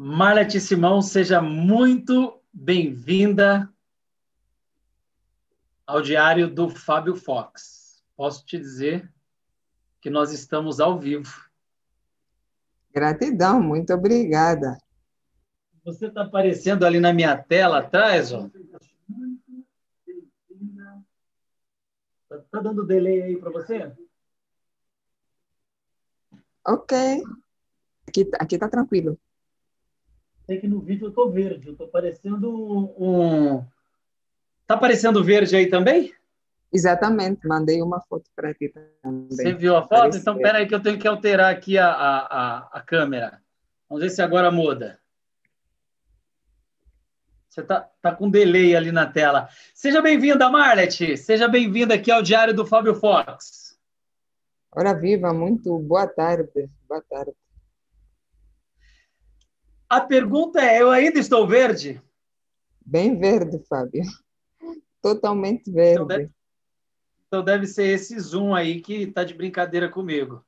Marlete Simão, seja muito bem-vinda ao diário do Fábio Fox. Posso te dizer que nós estamos ao vivo. Gratidão, muito obrigada. Você está aparecendo ali na minha tela atrás, ó. Tá dando delay aí para você? Ok. Aqui, aqui tá tranquilo. Sei que no vídeo eu tô verde. Eu tô parecendo um. Tá aparecendo verde aí também? Exatamente. Mandei uma foto para ti também. Você viu a foto? Então, espera aí que eu tenho que alterar aqui a, a, a, câmera. Vamos ver se agora muda. Você está tá com delay ali na tela. Seja bem-vinda, Marlet. Seja bem-vinda aqui ao Diário do Fábio Fox. Ora viva, muito boa tarde. Boa tarde. A pergunta é: eu ainda estou verde? Bem verde, Fábio. Totalmente verde. Então deve, então deve ser esse zoom aí que está de brincadeira comigo.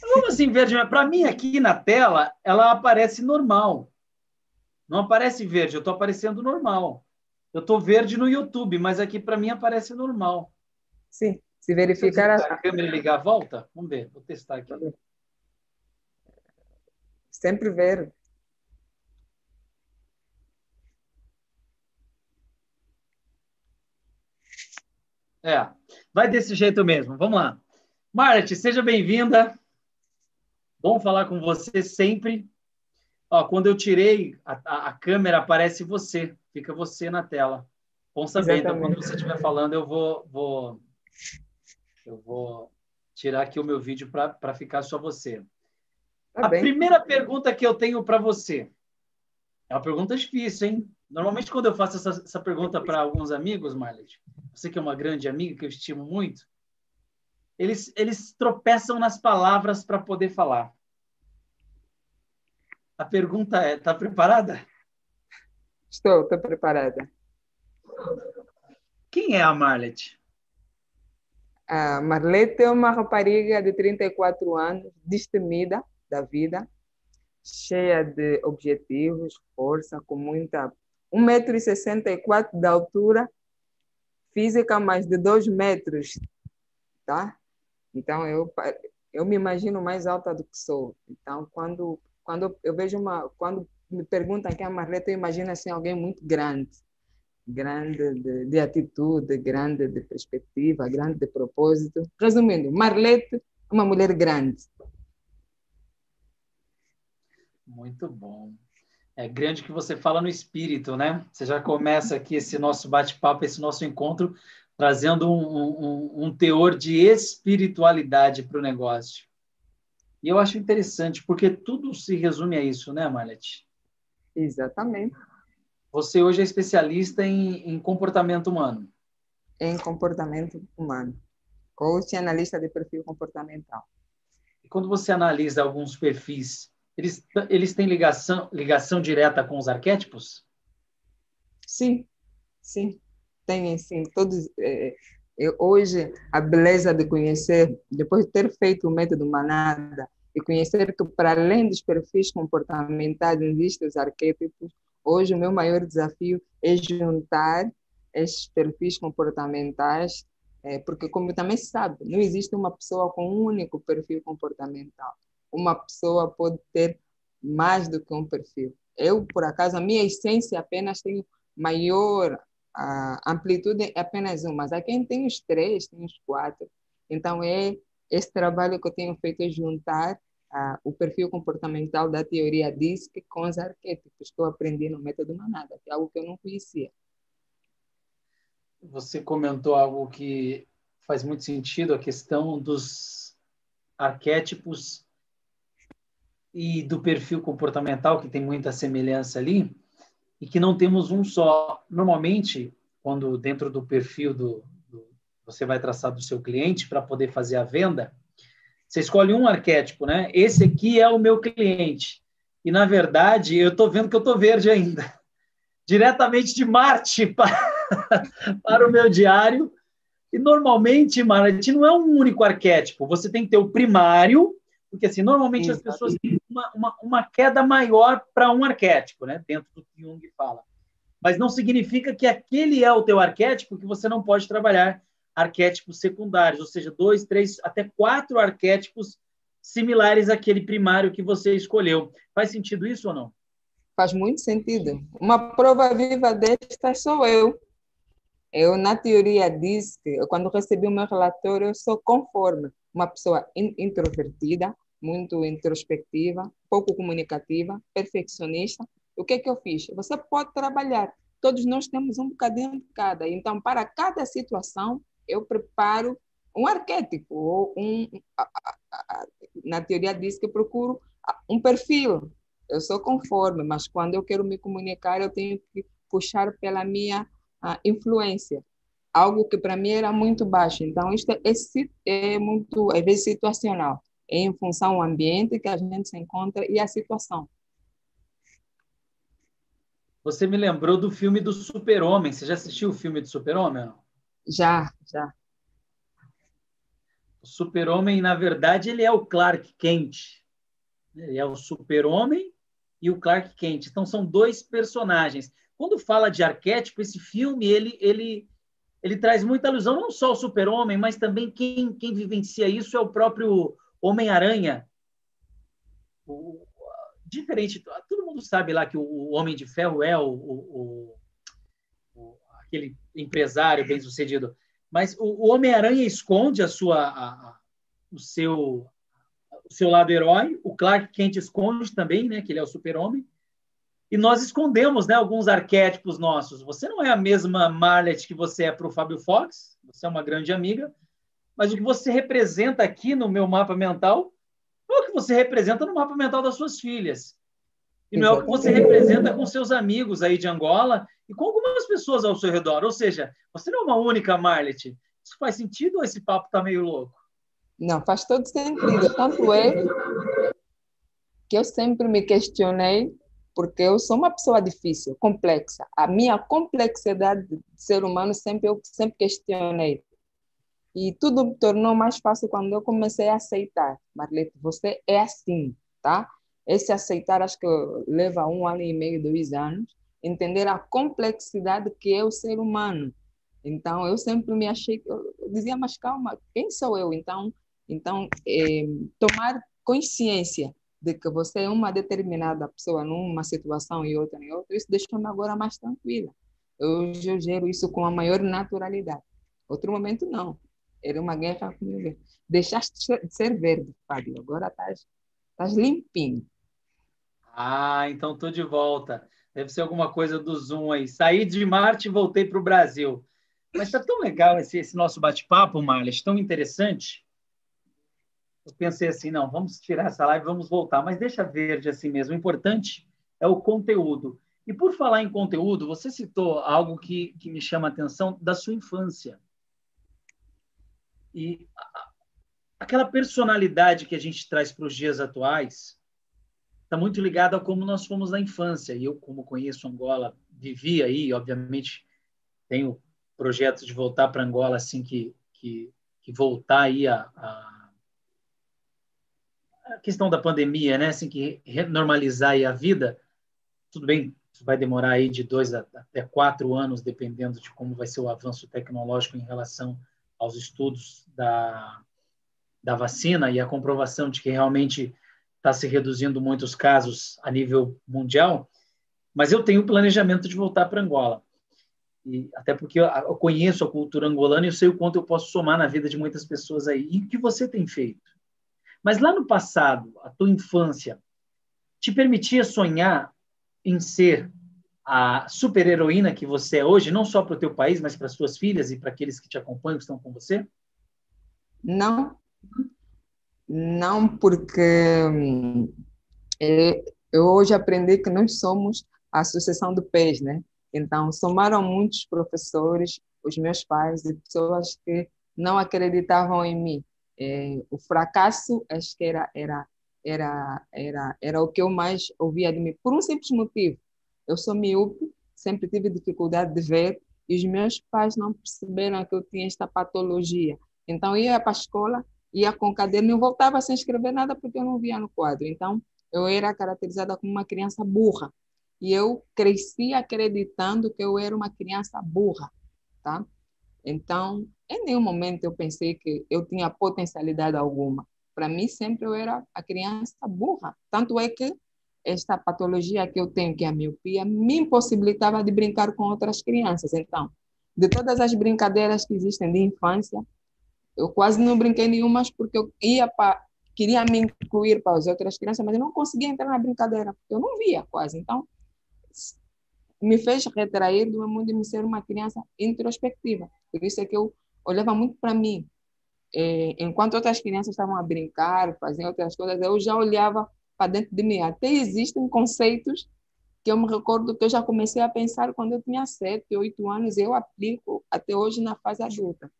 Como assim verde? Para mim, aqui na tela, ela aparece normal. Não aparece verde, eu estou aparecendo normal. Eu estou verde no YouTube, mas aqui para mim aparece normal. Sim, se verificar. Se a câmera ligar, volta? Vamos ver, vou testar aqui. Sempre verde. É, vai desse jeito mesmo. Vamos lá. Marlet, seja bem-vinda. Bom falar com você sempre. Ó, quando eu tirei a, a, câmera, aparece você, fica você na tela. Bom saber, então quando você estiver falando, eu vou, vou, eu vou tirar aqui o meu vídeo para ficar só você. Tá a bem. primeira pergunta que eu tenho para você é uma pergunta difícil, hein? Normalmente, quando eu faço essa, essa pergunta para alguns amigos, Marlet, você que é uma grande amiga, que eu estimo muito, eles, eles tropeçam nas palavras para poder falar. A pergunta é: está preparada? Estou, estou preparada. Quem é a Marlet? A Marlete é uma rapariga de 34 anos, destemida da vida, cheia de objetivos, força, com muita. 1,64m de altura, física mais de 2 metros, tá? Então, eu, eu me imagino mais alta do que sou. Então, quando quando eu vejo uma, quando me perguntam quem é Marlete, eu imagino assim alguém muito grande, grande de, de, atitude, grande de perspectiva, grande de propósito. Resumindo, Marlete é uma mulher grande. Muito bom. É grande que você fala no espírito, né? Você já começa aqui esse nosso bate-papo, esse nosso encontro, trazendo um, um, um teor de espiritualidade para o negócio. E eu acho interessante, porque tudo se resume a isso, né, Marlete? Exatamente. Você hoje é especialista em, em comportamento humano. Em comportamento humano. Coach e analista de perfil comportamental. E quando você analisa alguns perfis, eles, eles têm ligação, ligação direta com os arquétipos? Sim, sim. Tem, sim. Todos, é, hoje, a beleza de conhecer, depois de ter feito o método Manada, e conhecer que, para além dos perfis comportamentais, existem os arquétipos. Hoje, o meu maior desafio é juntar esses perfis comportamentais, é, porque, como também se sabe, não existe uma pessoa com um único perfil comportamental. Uma pessoa pode ter mais do que um perfil. Eu, por acaso, a minha essência apenas tem maior a amplitude é apenas uma, mas há quem tem os três, tem os quatro. Então, é esse trabalho que eu tenho feito é juntar uh, o perfil comportamental da teoria DISC com os arquétipos que eu aprendi no método Manada, que é algo que eu não conhecia. Você comentou algo que faz muito sentido, a questão dos arquétipos e do perfil comportamental, que tem muita semelhança ali, e que não temos um só. Normalmente, quando dentro do perfil do, você vai traçar do seu cliente para poder fazer a venda, você escolhe um arquétipo, né? Esse aqui é o meu cliente. E, na verdade, eu estou vendo que eu estou verde ainda. Diretamente de Marte para, para o meu diário. E, normalmente, Marte, não é um único arquétipo. Você tem que ter o primário, Porque, assim, normalmente as pessoas têm uma, uma, uma queda maior para um arquétipo, né? Dentro do que Jung fala. Mas não significa que aquele é o teu arquétipo que você não pode trabalhar arquétipos secundários, ou seja, dois, três, até quatro arquétipos similares àquele primário que você escolheu. Faz sentido isso ou não? Faz muito sentido. Uma prova viva desta sou eu. Eu, na teoria, disse que quando recebi o meu relatório, eu sou conforme uma pessoa introvertida, muito introspectiva, pouco comunicativa, perfeccionista. O que é que eu fiz? Você pode trabalhar. Todos nós temos um bocadinho de cada. Então, para cada situação, eu preparo um arquétipo, ou um, na teoria diz que eu procuro um perfil. Eu sou conforme, mas quando eu quero me comunicar, eu tenho que puxar pela minha influência, algo que para mim era muito baixo. Então, isto é, é muito, às vezes, situacional, é em função do ambiente que a gente se encontra e a situação. Você me lembrou do filme do Super-Homem. Você já assistiu o filme do Super-Homem? Já, já. O Super-Homem, na verdade, ele é o Clark Kent. Ele é o Super-Homem e o Clark Kent. Então, são dois personagens. Quando fala de arquétipo, esse filme, ele, ele, ele traz muita alusão, não só ao Super-Homem, mas também quem, quem vivencia isso é o próprio Homem-Aranha. Diferente, todo mundo sabe lá que o Homem de Ferro é o, o, o aquele empresário bem-sucedido. Mas o, Homem-Aranha esconde a sua, a, a, o, seu, o seu lado herói, o Clark Kent esconde também, né, que ele é o super-homem, e nós escondemos né, alguns arquétipos nossos. Você não é a mesma Marlet que você é para o Fábio Fox, você é uma grande amiga, mas o que você representa aqui no meu mapa mental é o que você representa no mapa mental das suas filhas. E não é o que você representa com seus amigos aí de Angola e com algumas pessoas ao seu redor. Ou seja, você não é uma única Marlet. Isso faz sentido ou esse papo está meio louco? Não, faz todo sentido. Tanto é que eu sempre me questionei, porque eu sou uma pessoa difícil, complexa. A minha complexidade de ser humano sempre eu sempre questionei. E tudo me tornou mais fácil quando eu comecei a aceitar. Marlete, você é assim, tá? Esse aceitar, acho que leva um ano e meio, dois anos, entender a complexidade que é o ser humano. Então, eu sempre me achei, eu dizia, mas calma, quem sou eu? Então, então é, tomar consciência de que você é uma determinada pessoa numa situação e outra em outra, isso deixa-me agora mais tranquila. Hoje eu gero isso com a maior naturalidade. Outro momento, não. Era uma guerra comigo. Deixaste de ser verde, Fábio. Agora estás, estás limpinho. Ah, então estou de volta. Deve ser alguma coisa do Zoom aí. Saí de Marte e voltei para o Brasil. Mas está tão legal esse, esse nosso bate-papo, Marles, tão interessante. Eu pensei assim, não, vamos tirar essa live, vamos voltar, mas deixa verde assim mesmo. O importante é o conteúdo. E por falar em conteúdo, você citou algo que, que me chama a atenção da sua infância. E aquela personalidade que a gente traz para os dias atuais, está muito ligado a como nós fomos na infância. E eu, como conheço Angola, vivi aí, obviamente, tenho projetos de voltar para Angola assim que, que, que voltar aí a, a, questão da pandemia, né? Assim que normalizar aí a vida. Tudo bem, vai demorar aí de dois a, até quatro anos, dependendo de como vai ser o avanço tecnológico em relação aos estudos da, da vacina e a comprovação de que realmente está se reduzindo muitos casos a nível mundial, mas eu tenho planejamento de voltar para Angola. E até porque eu conheço a cultura angolana e eu sei o quanto eu posso somar na vida de muitas pessoas aí. E o que você tem feito? Mas lá no passado, a tua infância te permitia sonhar em ser a super-heroína que você é hoje, não só para o teu país, mas para suas filhas e para aqueles que te acompanham, que estão com você? Não, não, porque é, eu hoje aprendi que nós somos a Associação do PES, né? Então, somaram muitos professores, os meus pais e pessoas que não acreditavam em mim. É, o fracasso, acho que era, era, era, era, era o que eu mais ouvia de mim, por um simples motivo. Eu sou miúpe, sempre tive dificuldade de ver, e os meus pais não perceberam que eu tinha esta patologia. Então, ia para a escola ia com caderno e voltava sem escrever nada porque eu não via no quadro. Então, eu era caracterizada como uma criança burra. E eu cresci acreditando que eu era uma criança burra, tá? Então, em nenhum momento eu pensei que eu tinha potencialidade alguma. Para mim, sempre eu era a criança burra. Tanto é que esta patologia que eu tenho, que é a miopia, me impossibilitava de brincar com outras crianças. Então, de todas as brincadeiras que existem de infância, eu quase não brinquei nenhuma porque eu ia para queria me incluir para as outras crianças, mas eu não conseguia entrar na brincadeira, porque eu não via quase. Então, me fez retrair do meu mundo de me ser uma criança introspectiva. Por isso é que eu olhava muito para mim. É, enquanto outras crianças estavam a brincar, faziam outras coisas, eu já olhava para dentro de mim. Até existem conceitos que eu me recordo que eu já comecei a pensar quando eu tinha sete, oito anos, eu aplico até hoje na fase adulta.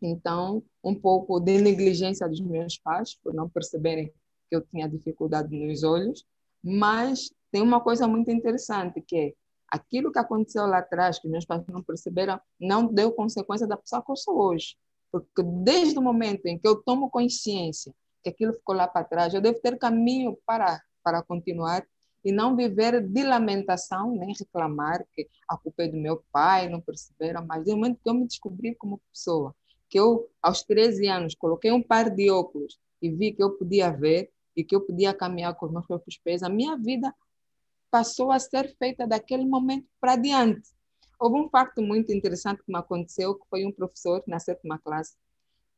Então, um pouco de negligência dos meus pais, por não perceberem que eu tinha dificuldade nos olhos, mas tem uma coisa muito interessante, que é aquilo que aconteceu lá atrás, que meus pais não perceberam, não deu consequência da pessoa que eu sou hoje. Porque desde o momento em que eu tomo consciência que aquilo ficou lá para trás, eu devo ter caminho para, para continuar e não viver de lamentação, nem reclamar que a culpa é do meu pai, não perceberam, mas no momento que eu me descobri como pessoa, que eu, aos 13 anos, coloquei um par de óculos e vi que eu podia ver e que eu podia caminhar com os meus próprios pés, a minha vida passou a ser feita daquele momento para diante. Houve um facto muito interessante que me aconteceu, que foi um professor na sétima classe,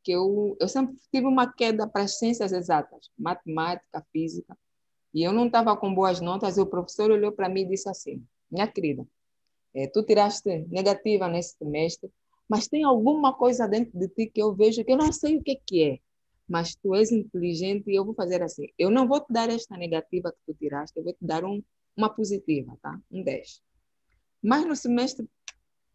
que eu, eu sempre tive uma queda para as ciências exatas, matemática, física, e eu não estava com boas notas, e o professor olhou para mim e disse assim, minha querida, é, tu tiraste negativa nesse semestre, mas tem alguma coisa dentro de ti que eu vejo que eu não sei o que, que é, mas tu és inteligente e eu vou fazer assim, eu não vou te dar esta negativa que tu tiraste, eu vou te dar um, uma positiva, tá? Um 10. Mas no semestre,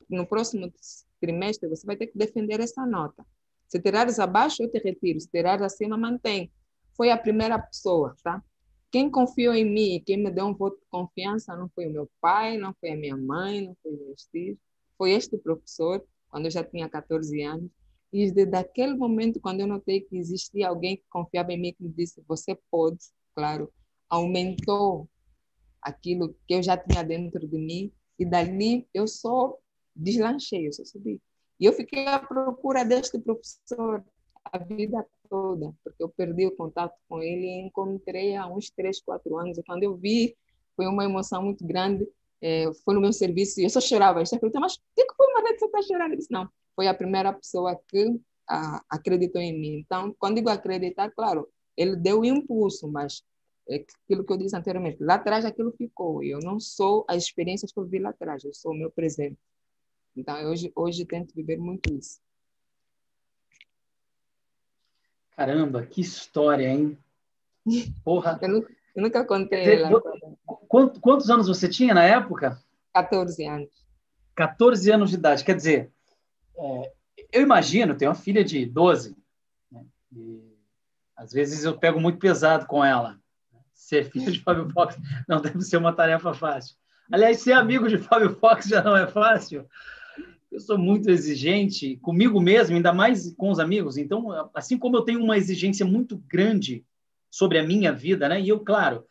no próximo trimestre, você vai ter que defender essa nota. Se tirares abaixo, eu te retiro. Se tirares acima, mantém. Foi a primeira pessoa, tá? Quem confiou em mim quem me deu um voto de confiança não foi o meu pai, não foi a minha mãe, não foi o meu filhos. Foi este professor, quando eu já tinha 14 anos. E desde aquele momento, quando eu notei que existia alguém que confiava em mim, que me disse, você pode, claro, aumentou aquilo que eu já tinha dentro de mim. E dali eu só deslanchei, eu só subi. E eu fiquei à procura deste professor a vida toda, porque eu perdi o contato com ele e encontrei há uns três, quatro anos. E quando eu vi, foi uma emoção muito grande. É, foi no meu serviço e eu só chorava. Eu perguntei, mas o que, foi, Marlene, você está chorando? Eu disse, não, foi a primeira pessoa que a, acreditou em mim. Então, quando digo acreditar, claro, ele deu impulso, mas é aquilo que eu disse anteriormente, lá atrás aquilo ficou. Eu não sou as experiências que eu vi lá atrás, eu sou o meu presente. Então, hoje, hoje tento viver muito isso. Caramba, que história, hein? Porra. eu, nunca, eu nunca contei dizer, ela. Quantos, quantos anos você tinha na época? 14 anos. 14 anos de idade. Quer dizer, é, eu imagino, tenho uma filha de 12, né? e às vezes eu pego muito pesado com ela. Ser filho de Fábio Fox não deve ser uma tarefa fácil. Aliás, ser amigo de Fábio Fox já não é fácil eu sou muito exigente comigo mesmo, ainda mais com os amigos. Então, assim como eu tenho uma exigência muito grande sobre a minha vida, né? E eu, claro,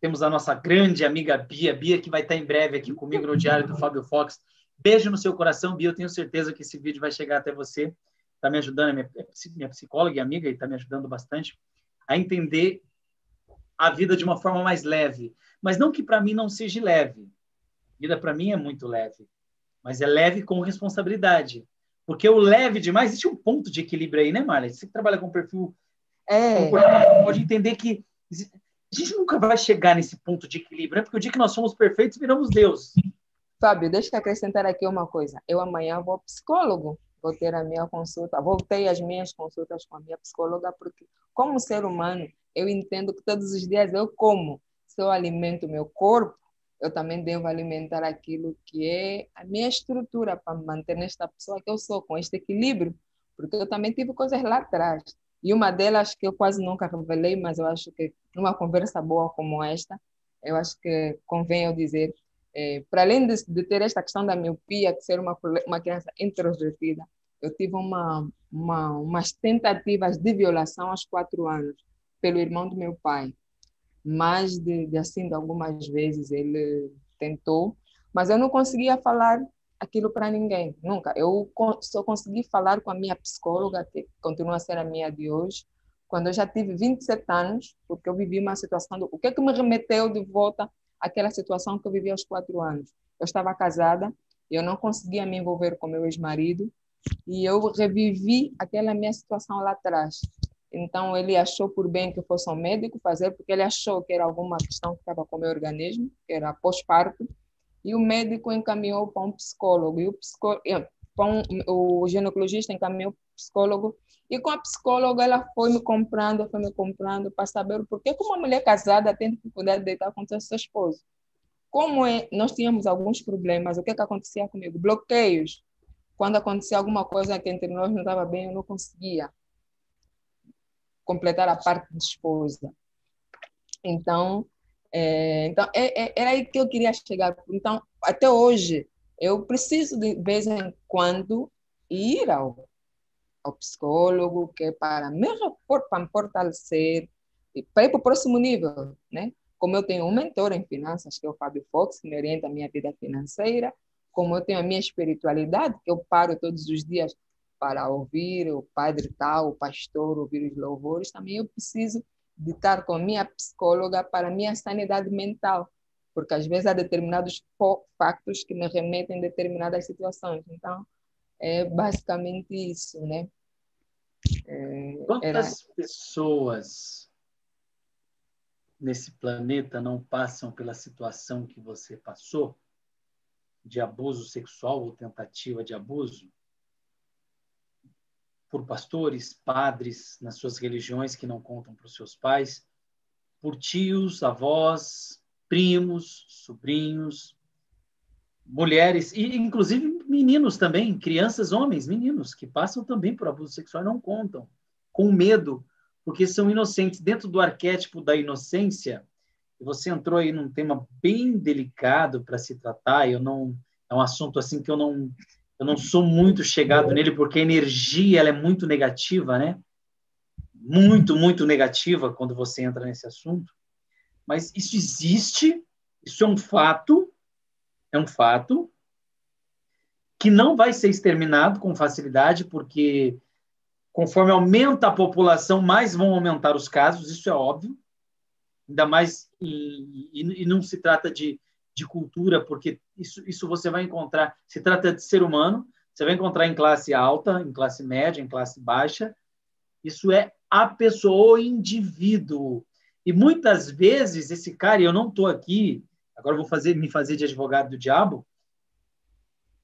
temos a nossa grande amiga Bia, Bia que vai estar em breve aqui comigo no Diário do Fábio Fox. Beijo no seu coração, Bia. Eu tenho certeza que esse vídeo vai chegar até você. Está me ajudando, é minha, é minha psicóloga e amiga, e está me ajudando bastante a entender a vida de uma forma mais leve. Mas não que para mim não seja leve. A vida para mim é muito leve mas é leve com responsabilidade. Porque o leve demais, existe um ponto de equilíbrio aí, né, Marla? Você que trabalha com perfil, é. pode entender que a gente nunca vai chegar nesse ponto de equilíbrio, né? Porque o dia que nós somos perfeitos, viramos Deus. Fábio, deixa eu acrescentar aqui uma coisa. Eu amanhã vou ao psicólogo, vou ter a minha consulta, voltei as minhas consultas com a minha psicóloga, porque como ser humano, eu entendo que todos os dias eu como. Se eu alimento meu corpo, eu também devo alimentar aquilo que é a minha estrutura para manter nesta pessoa que eu sou, com este equilíbrio, porque eu também tive coisas lá atrás. E uma delas que eu quase nunca revelei, mas eu acho que numa conversa boa como esta, eu acho que convém eu dizer, é, para além de, de, ter esta questão da miopia, de ser uma, uma criança introvertida, eu tive uma, uma, umas tentativas de violação aos quatro anos pelo irmão do meu pai. Mais de, de assim, de algumas vezes ele tentou, mas eu não conseguia falar aquilo para ninguém, nunca. Eu só consegui falar com a minha psicóloga, que continua a ser a minha de hoje, quando eu já tive 27 anos, porque eu vivi uma situação. Do, o que é que me remeteu de volta àquela situação que eu vivi aos quatro anos? Eu estava casada, eu não conseguia me envolver com meu ex-marido, e eu revivi aquela minha situação lá atrás. Então, ele achou por bem que fosse um médico fazer, porque ele achou que era alguma questão que estava com o meu organismo, que era pós-parto, e o médico encaminhou para um psicólogo, e o, psicó... um, o ginecologista encaminhou para o psicólogo, e com a psicóloga, ela foi me comprando, foi me comprando para saber por que uma mulher casada tem dificuldade de deitar com seu esposo. Como é, nós tínhamos alguns problemas, o que, que acontecia comigo? Bloqueios. Quando acontecia alguma coisa que entre nós não estava bem, eu não conseguia completar a parte de esposa. Então, é, então é, é, era aí que eu queria chegar. Então, até hoje, eu preciso de vez em quando ir ao ao psicólogo, que é para me, para me fortalecer, para ir para o próximo nível, né? Como eu tenho um mentor em finanças, que é o Fábio Fox, que me orienta a minha vida financeira, como eu tenho a minha espiritualidade, que eu paro todos os dias para ouvir o padre tal, o pastor, ouvir os louvores, também eu preciso de estar com a minha psicóloga para minha sanidade mental, porque às vezes há determinados factos que me remetem a determinadas situações. Então, é basicamente isso, né? É, Quantas era... pessoas nesse planeta não passam pela situação que você passou de abuso sexual ou tentativa de abuso por pastores, padres nas suas religiões que não contam para os seus pais, por tios, avós, primos, sobrinhos, mulheres e inclusive meninos também, crianças, homens, meninos que passam também por abuso sexual e não contam, com medo, porque são inocentes dentro do arquétipo da inocência. Você entrou aí num tema bem delicado para se tratar. Eu não é um assunto assim que eu não eu não sou muito chegado nele porque a energia ela é muito negativa, né? Muito, muito negativa quando você entra nesse assunto. Mas isso existe, isso é um fato é um fato que não vai ser exterminado com facilidade, porque conforme aumenta a população, mais vão aumentar os casos, isso é óbvio. Ainda mais, e, e, e não se trata de, de cultura, porque isso, isso você vai encontrar, se trata de ser humano, você vai encontrar em classe alta, em classe média, em classe baixa. Isso é a pessoa, o indivíduo. E muitas vezes esse cara, e eu não estou aqui agora vou fazer me fazer de advogado do diabo,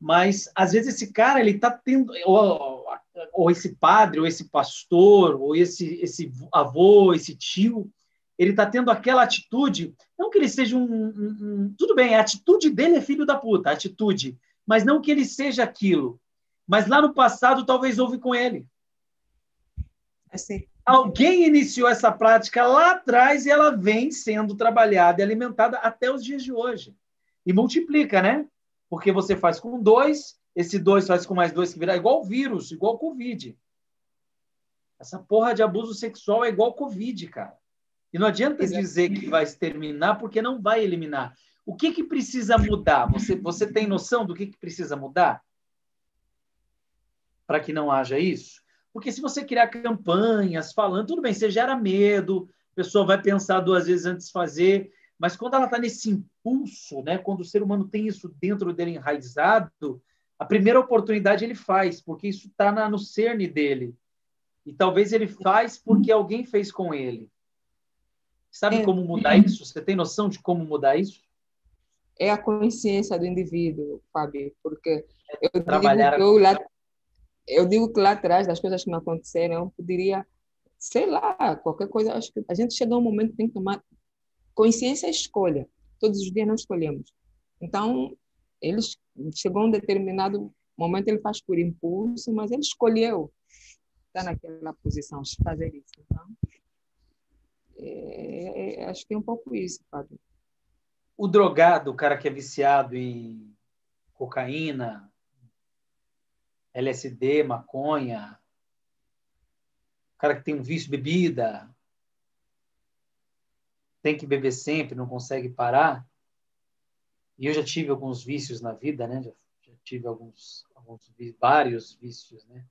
mas às vezes esse cara ele está tendo ou, ou, esse padre ou esse pastor ou esse esse avô esse tio ele está tendo aquela atitude não que ele seja um, um, um, tudo bem a atitude dele é filho da puta a atitude mas não que ele seja aquilo mas lá no passado talvez houve com ele assim Alguém iniciou essa prática lá atrás e ela vem sendo trabalhada e alimentada até os dias de hoje. E multiplica, né? Porque você faz com dois, esse dois faz com mais dois, que vira igual vírus, igual Covid. Essa porra de abuso sexual é igual Covid, cara. E não adianta dizer que vai exterminar, porque não vai eliminar. O que, que precisa mudar? Você, você tem noção do que, que precisa mudar? Para que não haja isso? Porque se você criar campanhas falando, tudo bem, você gera medo, a pessoa vai pensar duas vezes antes de fazer, mas quando ela está nesse impulso, né, quando o ser humano tem isso dentro dele enraizado, a primeira oportunidade ele faz, porque isso está no cerne dele. E talvez ele faz porque alguém fez com ele. Sabe é. como mudar isso? Você tem noção de como mudar isso? É a consciência do indivíduo, Fábio, porque é eu trabalhar digo que eu lá eu digo que lá atrás, das coisas que me aconteceram, eu poderia, sei lá, qualquer coisa. Acho que a gente chega a um momento que tem que tomar consciência e escolha. Todos os dias não escolhemos. Então, ele chegou a um determinado momento, ele faz por impulso, mas ele escolheu estar naquela posição, fazer isso. Então, é, é, acho que é um pouco isso, Fábio. O drogado, o cara que é viciado em cocaína, LSD, maconha, o cara que tem um vício bebida, tem que beber sempre, não consegue parar. E eu já tive alguns vícios na vida, né? Já, já tive alguns, alguns, vários vícios, né?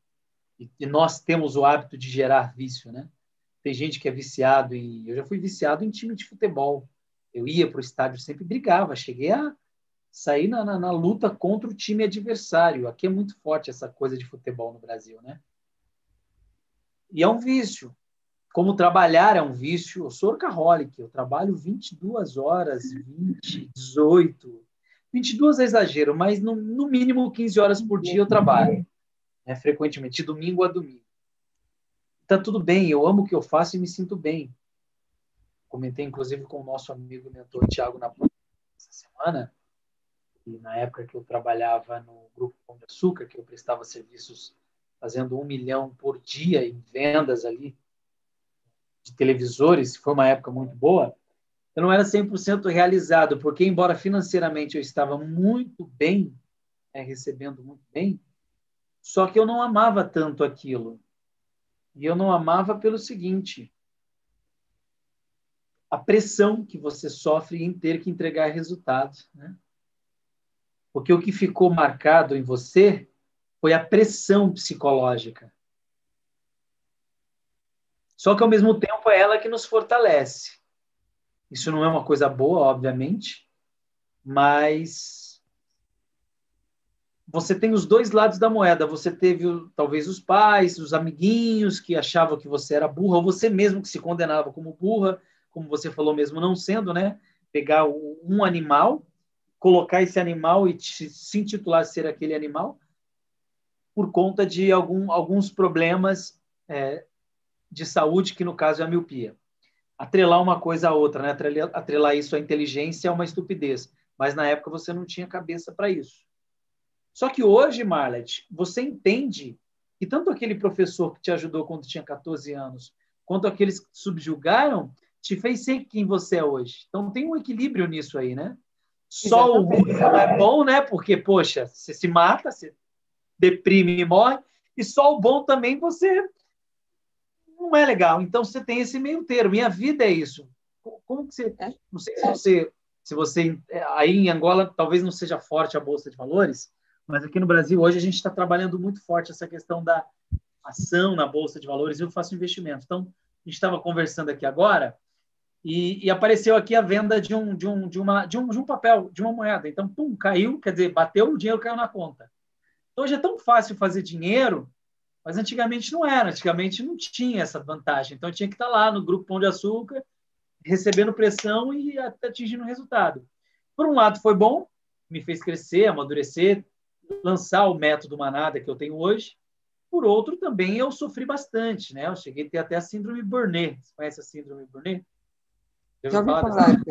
E, e, nós temos o hábito de gerar vício, né? Tem gente que é viciado em. Eu já fui viciado em time de futebol. Eu ia para o estádio sempre brigava. Cheguei a sair na, na, na, luta contra o time adversário. Aqui é muito forte essa coisa de futebol no Brasil, né? E é um vício. Como trabalhar é um vício. Eu sou workaholic. Eu trabalho 22 horas, 20, 18. 22 é exagero, mas no, no mínimo 15 horas por dia eu trabalho. Né? Frequentemente, de domingo a domingo. Tá tudo bem, eu amo o que eu faço e me sinto bem. Comentei, inclusive, com o nosso amigo mentor Tiago na essa semana, e na época que eu trabalhava no Grupo Pão de Açúcar, que eu prestava serviços fazendo um milhão por dia em vendas ali de televisores, foi uma época muito boa, eu não era 100% realizado, porque embora financeiramente eu estava muito bem, é, recebendo muito bem, só que eu não amava tanto aquilo. E eu não amava pelo seguinte: a pressão que você sofre em ter que entregar resultados. Né? Porque o que ficou marcado em você foi a pressão psicológica. Só que, ao mesmo tempo, é ela que nos fortalece. Isso não é uma coisa boa, obviamente, mas você tem os dois lados da moeda. Você teve, talvez, os pais, os amiguinhos que achavam que você era burra, ou você mesmo que se condenava como burra, como você falou mesmo, não sendo, né? Pegar um animal, colocar esse animal e se intitular ser aquele animal, por conta de algum, alguns problemas é, de saúde, que no caso é a miopia. Atrelar uma coisa a outra, né? atrelar, atrelar isso à inteligência é uma estupidez, mas na época você não tinha cabeça para isso. Só que hoje, Marlet, você entende que tanto aquele professor que te ajudou quando tinha 14 anos, quanto aqueles que subjugaram, te fez ser quem você é hoje. Então tem um equilíbrio nisso aí, né? Só Exatamente. o ruim não é bom, né? Porque, poxa, você se mata, você deprime e morre, e só o bom também você não é legal. Então você tem esse meio termo. Minha vida é isso. Como que você. É. Não sei se você. Se você aí em Angola talvez não seja forte a bolsa de valores, mas aqui no Brasil hoje a gente está trabalhando muito forte essa questão da ação na bolsa de valores. Eu faço investimento. Então a gente estava conversando aqui agora e, e, apareceu aqui a venda de um de um de uma de um, de um papel de uma moeda. Então pum caiu, quer dizer bateu o dinheiro caiu na conta. Hoje é tão fácil fazer dinheiro, mas antigamente não era. Antigamente não tinha essa vantagem. Então tinha que estar lá no grupo Pão de Açúcar, recebendo pressão e atingindo resultado. Por um lado foi bom, me fez crescer, amadurecer, lançar o método Manada que eu tenho hoje. Por outro, também eu sofri bastante, né? Eu cheguei a ter até a síndrome Burnet. Você conhece a síndrome Burnet? Já ouvi falar,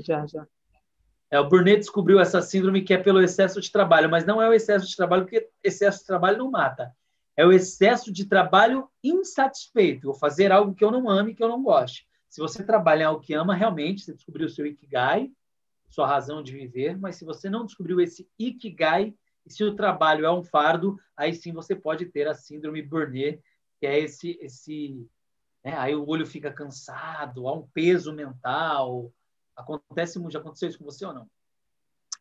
já, já. É, o Burnet descobriu essa síndrome que é pelo excesso de trabalho, mas não é o excesso de trabalho, porque excesso de trabalho não mata. É o excesso de trabalho insatisfeito. Vou fazer algo que eu não ame, que eu não goste. Se você trabalha em algo que ama, realmente, você descobriu o seu Ikigai, sua razão de viver, mas se você não descobriu esse Ikigai, se o trabalho é um fardo, aí sim você pode ter a síndrome Burnet, que é esse, esse né? aí o olho fica cansado, há um peso mental, Acontece já aconteceu isso com você ou não?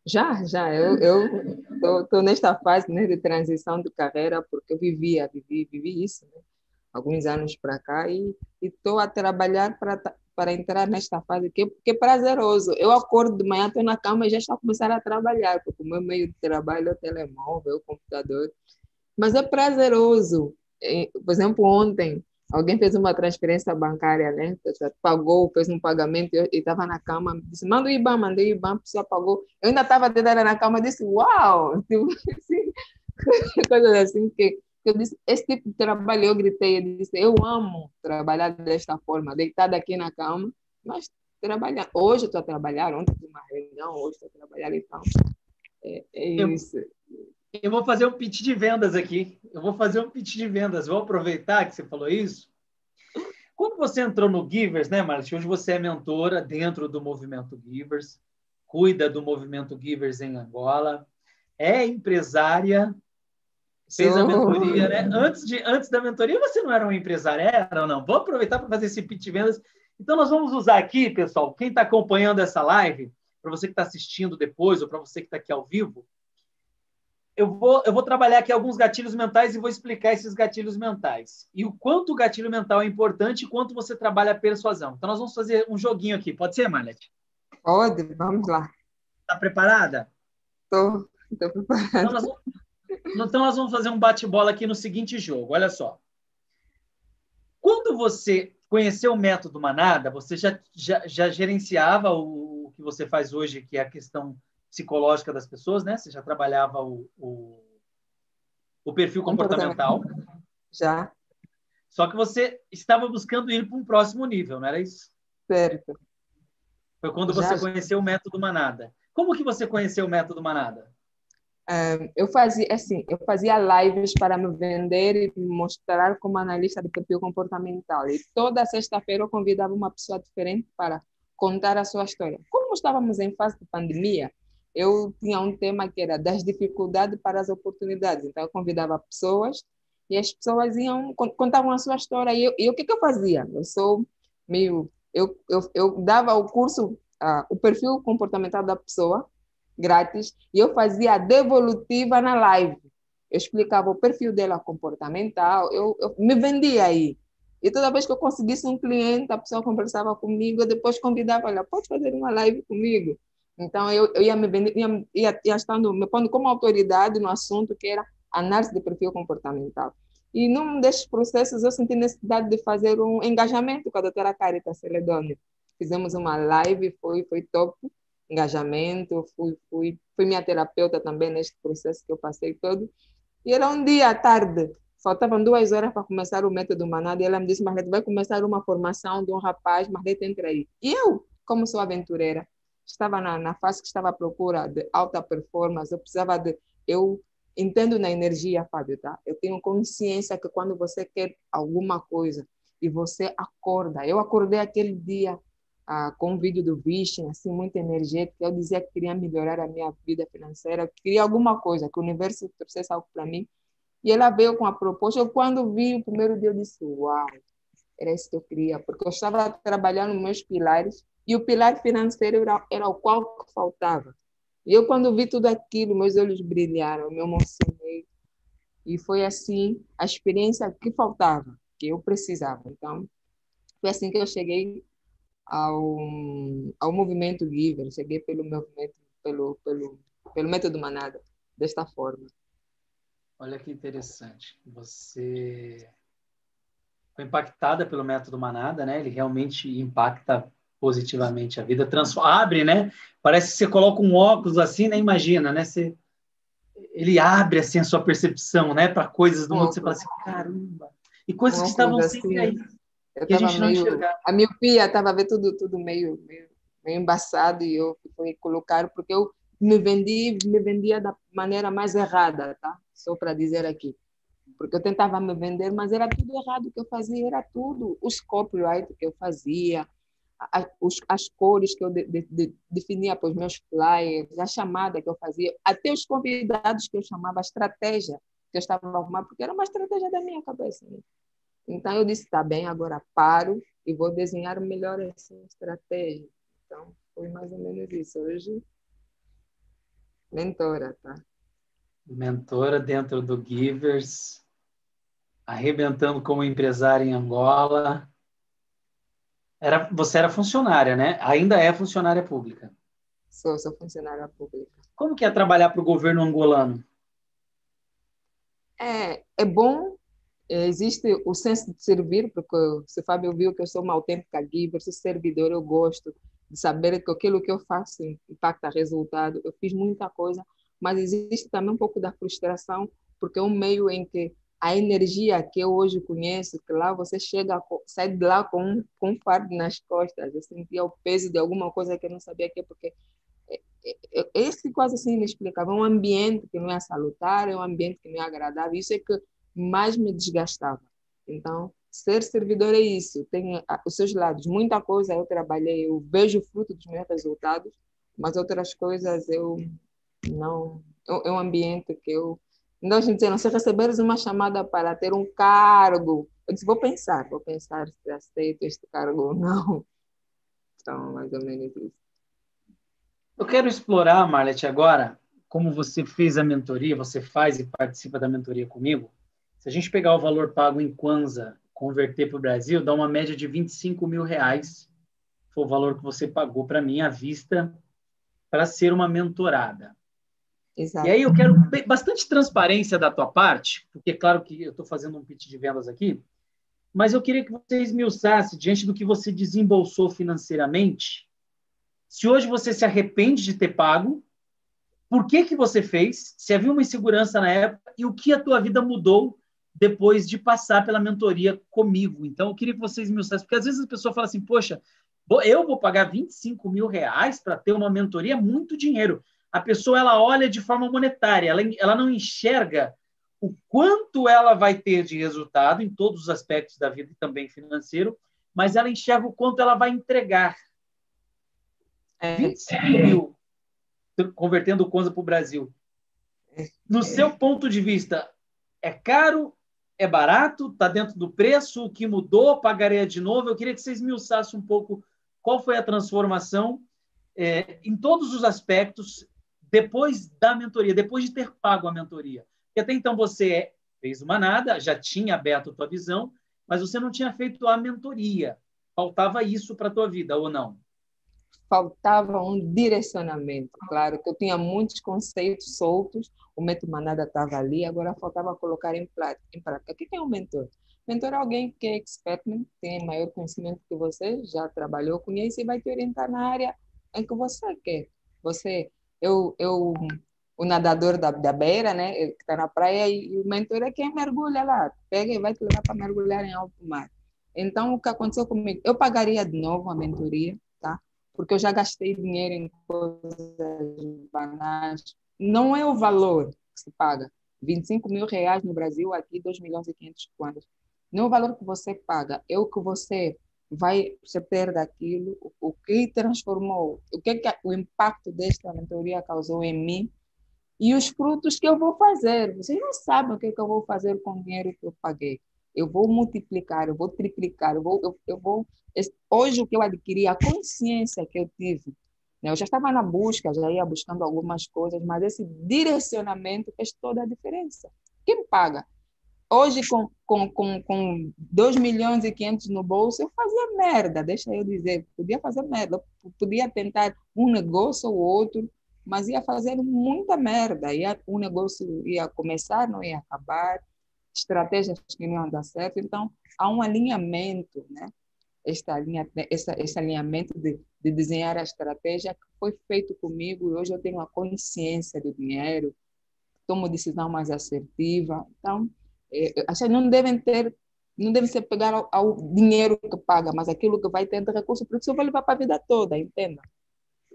Já, já. Eu eu tô, nesta fase né, de transição de carreira porque eu vivia, vivi, vivi isso, né? alguns anos para cá e estou a trabalhar para para entrar nesta fase que, que é prazeroso. Eu acordo de manhã, estou na cama e já estou a começar a trabalhar, porque o meu meio de trabalho é o telemóvel, o computador. Mas é prazeroso. Por exemplo, ontem alguém fez uma transferência bancária, né? Pagou, fez um pagamento e estava na cama, disse, manda o IBAN, mandei o IBAN, a pessoa pagou. Eu ainda estava deitada na cama, disse, uau! Tipo, assim, coisas assim que eu disse, esse tipo de trabalho, eu gritei, eu disse, eu amo trabalhar desta forma, deitada aqui na cama, mas trabalhar. Hoje estou a trabalhar, ontem fiz uma reunião, hoje estou a trabalhar, então, é, é isso. Eu vou fazer um pitch de vendas aqui. Eu vou fazer um pitch de vendas. Vou aproveitar que você falou isso. Quando você entrou no Givers, né, Marcia? Hoje você é mentora dentro do movimento Givers, cuida do movimento Givers em Angola, é empresária, Fez a mentoria, né? Antes, de, antes da mentoria, você não era um empresário, era ou não? Vou aproveitar para fazer esse pitch de vendas. Então, nós vamos usar aqui, pessoal, quem está acompanhando essa live, para você que está assistindo depois, ou para você que está aqui ao vivo, eu vou, eu vou trabalhar aqui alguns gatilhos mentais e vou explicar esses gatilhos mentais. E o quanto o gatilho mental é importante e quanto você trabalha a persuasão. Então, nós vamos fazer um joguinho aqui. Pode ser, Marlete? Pode, vamos lá. Está preparada? Estou, estou preparada. Então nós, vamos, então, nós vamos fazer um bate-bola aqui no seguinte jogo. Olha só. Quando você conheceu o método Manada, você já, já, já gerenciava o, o que você faz hoje, que é a questão psicológica das pessoas, né? Você já trabalhava o, o, o perfil comportamental. Já. Só que você estava buscando ir para um próximo nível, não era isso? Certo. Foi quando você já. conheceu o método Manada. Como que você conheceu o método Manada? Eu fazia assim, eu fazia lives para me vender e mostrar como analista de perfil comportamental. E toda sexta-feira eu convidava uma pessoa diferente para contar a sua história. Como estávamos em fase de pandemia, eu tinha um tema que era das dificuldades para as oportunidades. Então, eu convidava pessoas e as pessoas iam contavam a sua história. E, eu, e o que, que eu fazia? Eu sou meio. Eu, eu, eu dava o curso, uh, o perfil comportamental da pessoa, grátis, e eu fazia a devolutiva na live. Eu explicava o perfil dela comportamental, eu, eu me vendia aí. E toda vez que eu conseguisse um cliente, a pessoa conversava comigo, eu depois convidava ela, pode fazer uma live comigo? Então, eu, eu ia me vender, ia, ia, ia estando, me pondo como autoridade no assunto que era análise de perfil comportamental. E num desses processos, eu senti necessidade de fazer um engajamento com a doutora Carita Celedoni. Fizemos uma live, foi, foi top, engajamento, fui, fui, fui minha terapeuta também neste processo que eu passei todo. E era um dia à tarde, faltavam duas horas para começar o método Manada, e ela me disse, Marlete, vai começar uma formação de um rapaz, Marlete, entra aí. E eu, como sou aventureira, estava na, na fase que estava à procura de alta performance, eu precisava de. Eu entendo na energia, Fábio, tá? Eu tenho consciência que quando você quer alguma coisa e você acorda, eu acordei aquele dia ah, com um vídeo do Vision, assim, muito energético, eu dizia que queria melhorar a minha vida financeira, queria alguma coisa, que o universo trouxesse algo para mim. E ela veio com a proposta. Eu, quando vi o primeiro dia, eu disse: Uau, era isso que eu queria, porque eu estava trabalhando meus pilares e o pilar financeiro era, era o qual faltava. E eu, quando vi tudo aquilo, meus olhos brilharam, eu me emocionei. E foi assim a experiência que faltava, que eu precisava. Então, foi assim que eu cheguei ao, ao movimento Giver, cheguei pelo movimento, pelo, pelo, pelo método Manada, desta forma. Olha que interessante. Você foi impactada pelo método Manada, né? Ele realmente impacta positivamente a vida, transforma, abre, né? Parece que você coloca um óculos assim, né? Imagina, né? Você, ele abre assim a sua percepção, né? Para coisas do mundo, você fala assim, caramba. E coisas que estavam assim, sempre aí, que a gente meio, não enxergava. A miopia estava vendo tudo, tudo meio, meio, meio embaçado e eu fui colocar porque eu me vendi, me vendia da maneira mais errada, tá? Só para dizer aqui porque eu tentava me vender, mas era tudo errado o que eu fazia, era tudo. Os copyright que eu fazia, os, as cores que eu de, de, de, definia para os meus flyers, a chamada que eu fazia, até os convidados que eu chamava, a estratégia que eu estava arrumando, porque era uma estratégia da minha cabeça. Então eu disse, tá bem, agora paro e vou desenhar melhor essa estratégia. Então foi mais ou menos isso. Hoje, mentora, tá? Mentora dentro do Givers, arrebentando como empresária em Angola, era, você era funcionária, né? Ainda é funcionária pública. Sou, sou funcionária pública. Como que é trabalhar para o governo angolano? É, é bom, existe o senso de servir, porque o Fábio viu que eu sou uma autêntica giver, sou servidor, eu gosto de saber que aquilo que eu faço impacta resultado. Eu fiz muita coisa, mas existe também um pouco da frustração, porque é um meio em que a energia que eu hoje conheço, que lá você chega, sai de lá com, com um fardo nas costas, eu sentia o peso de alguma coisa que eu não sabia que é, porque é, é, esse quase assim inexplicável, é um ambiente que não é salutar, é um ambiente que não é agradável, isso é que mais me desgastava. Então, ser servidor é isso, tem os seus lados, muita coisa eu trabalhei, eu vejo o fruto dos meus resultados, mas outras coisas eu não, é um ambiente que eu Então, gente, não se receberes uma chamada para ter um cargo, eu disse, vou pensar, vou pensar se aceito este cargo ou não. Então, mais ou menos isso. Eu quero explorar, Marlete, agora, como você fez a mentoria, você faz e participa da mentoria comigo. Se a gente pegar o valor pago em Kwanza, converter para o Brasil, dá uma média de 25 mil reais. Foi o valor que você pagou para mim à vista para ser uma mentorada. Exato. E aí eu quero bastante transparência da tua parte, porque é claro que eu estou fazendo um pitch de vendas aqui, mas eu queria que você esmiuçasse, diante do que você desembolsou financeiramente, se hoje você se arrepende de ter pago, por que, que você fez, se havia uma insegurança na época e o que a tua vida mudou depois de passar pela mentoria comigo. Então, eu queria que vocês esmiuçassem, porque às vezes a pessoa fala assim, poxa, eu vou pagar 25 mil reais para ter uma mentoria, é muito dinheiro a pessoa ela olha de forma monetária, ela, ela não enxerga o quanto ela vai ter de resultado em todos os aspectos da vida e também financeiro, mas ela enxerga o quanto ela vai entregar. É. 25 mil, convertendo o Conza para o Brasil. No seu ponto de vista, é caro? É barato? Está dentro do preço? O que mudou? Pagaria de novo? Eu queria que vocês me usassem um pouco qual foi a transformação é, em todos os aspectos depois da mentoria, depois de ter pago a mentoria. Porque até então você fez uma nada, já tinha aberto a tua visão, mas você não tinha feito a mentoria. Faltava isso para a tua vida, ou não? Faltava um direcionamento. Claro que eu tinha muitos conceitos soltos, o método Manada estava ali, agora faltava colocar em prática. O que é um mentor? Mentor é alguém que é expert, tem maior conhecimento que você, já trabalhou, conhece e vai te orientar na área em que você quer. Você eu, eu o nadador da, da beira, né, que está na praia, e, e, o mentor é quem mergulha lá, pega e vai te levar para mergulhar em alto mar. Então, o que aconteceu comigo? Eu pagaria de novo a mentoria? Porque eu já gastei dinheiro em coisas banais. Não é o valor que se paga. 25 mil reais no Brasil, aqui 2 milhões e 500 quantos. Não é o valor que você paga, é o que você vai você perde aquilo, o, o que transformou, o que, que o impacto desta mentoria causou em mim e os frutos que eu vou fazer. Vocês não sabem o que, que eu vou fazer com o dinheiro que eu paguei. Eu vou multiplicar, eu vou triplicar, eu vou, eu, eu vou. Hoje o que eu adquiri, a consciência que eu tive, né? eu já estava na busca, já ia buscando algumas coisas, mas esse direcionamento fez toda a diferença. Quem paga? Hoje, com, com, com, com 2 milhões e 500 no bolso, eu fazia merda, deixa eu dizer, podia fazer merda, eu podia tentar um negócio ou outro, mas ia fazer muita merda, ia, um negócio ia começar, não ia acabar, estratégias que não dar certo, então há um alinhamento, né? Esta linha, essa, esse alinhamento de, de desenhar a estratégia que foi feito comigo e hoje eu tenho a consciência do dinheiro, tomo decisão mais assertiva, então é, acho que não devem ter, não devem se pegar ao, ao, dinheiro que paga, mas aquilo que vai ter de recurso, porque isso eu vou levar para a vida toda, entenda?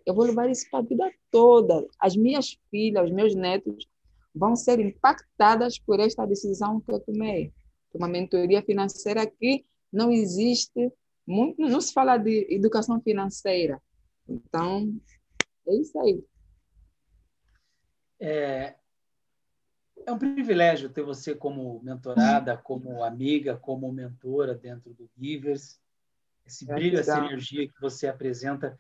Eu vou levar isso para a vida toda. As minhas filhas, os meus netos vão ser impactadas por esta decisão que eu tomei. Uma mentoria financeira que não existe, muito, não se fala de educação financeira. Então, é isso aí. É, é um privilégio ter você como mentorada, como amiga, como mentora dentro do Givers. Esse é brilho, essa energia que você apresenta.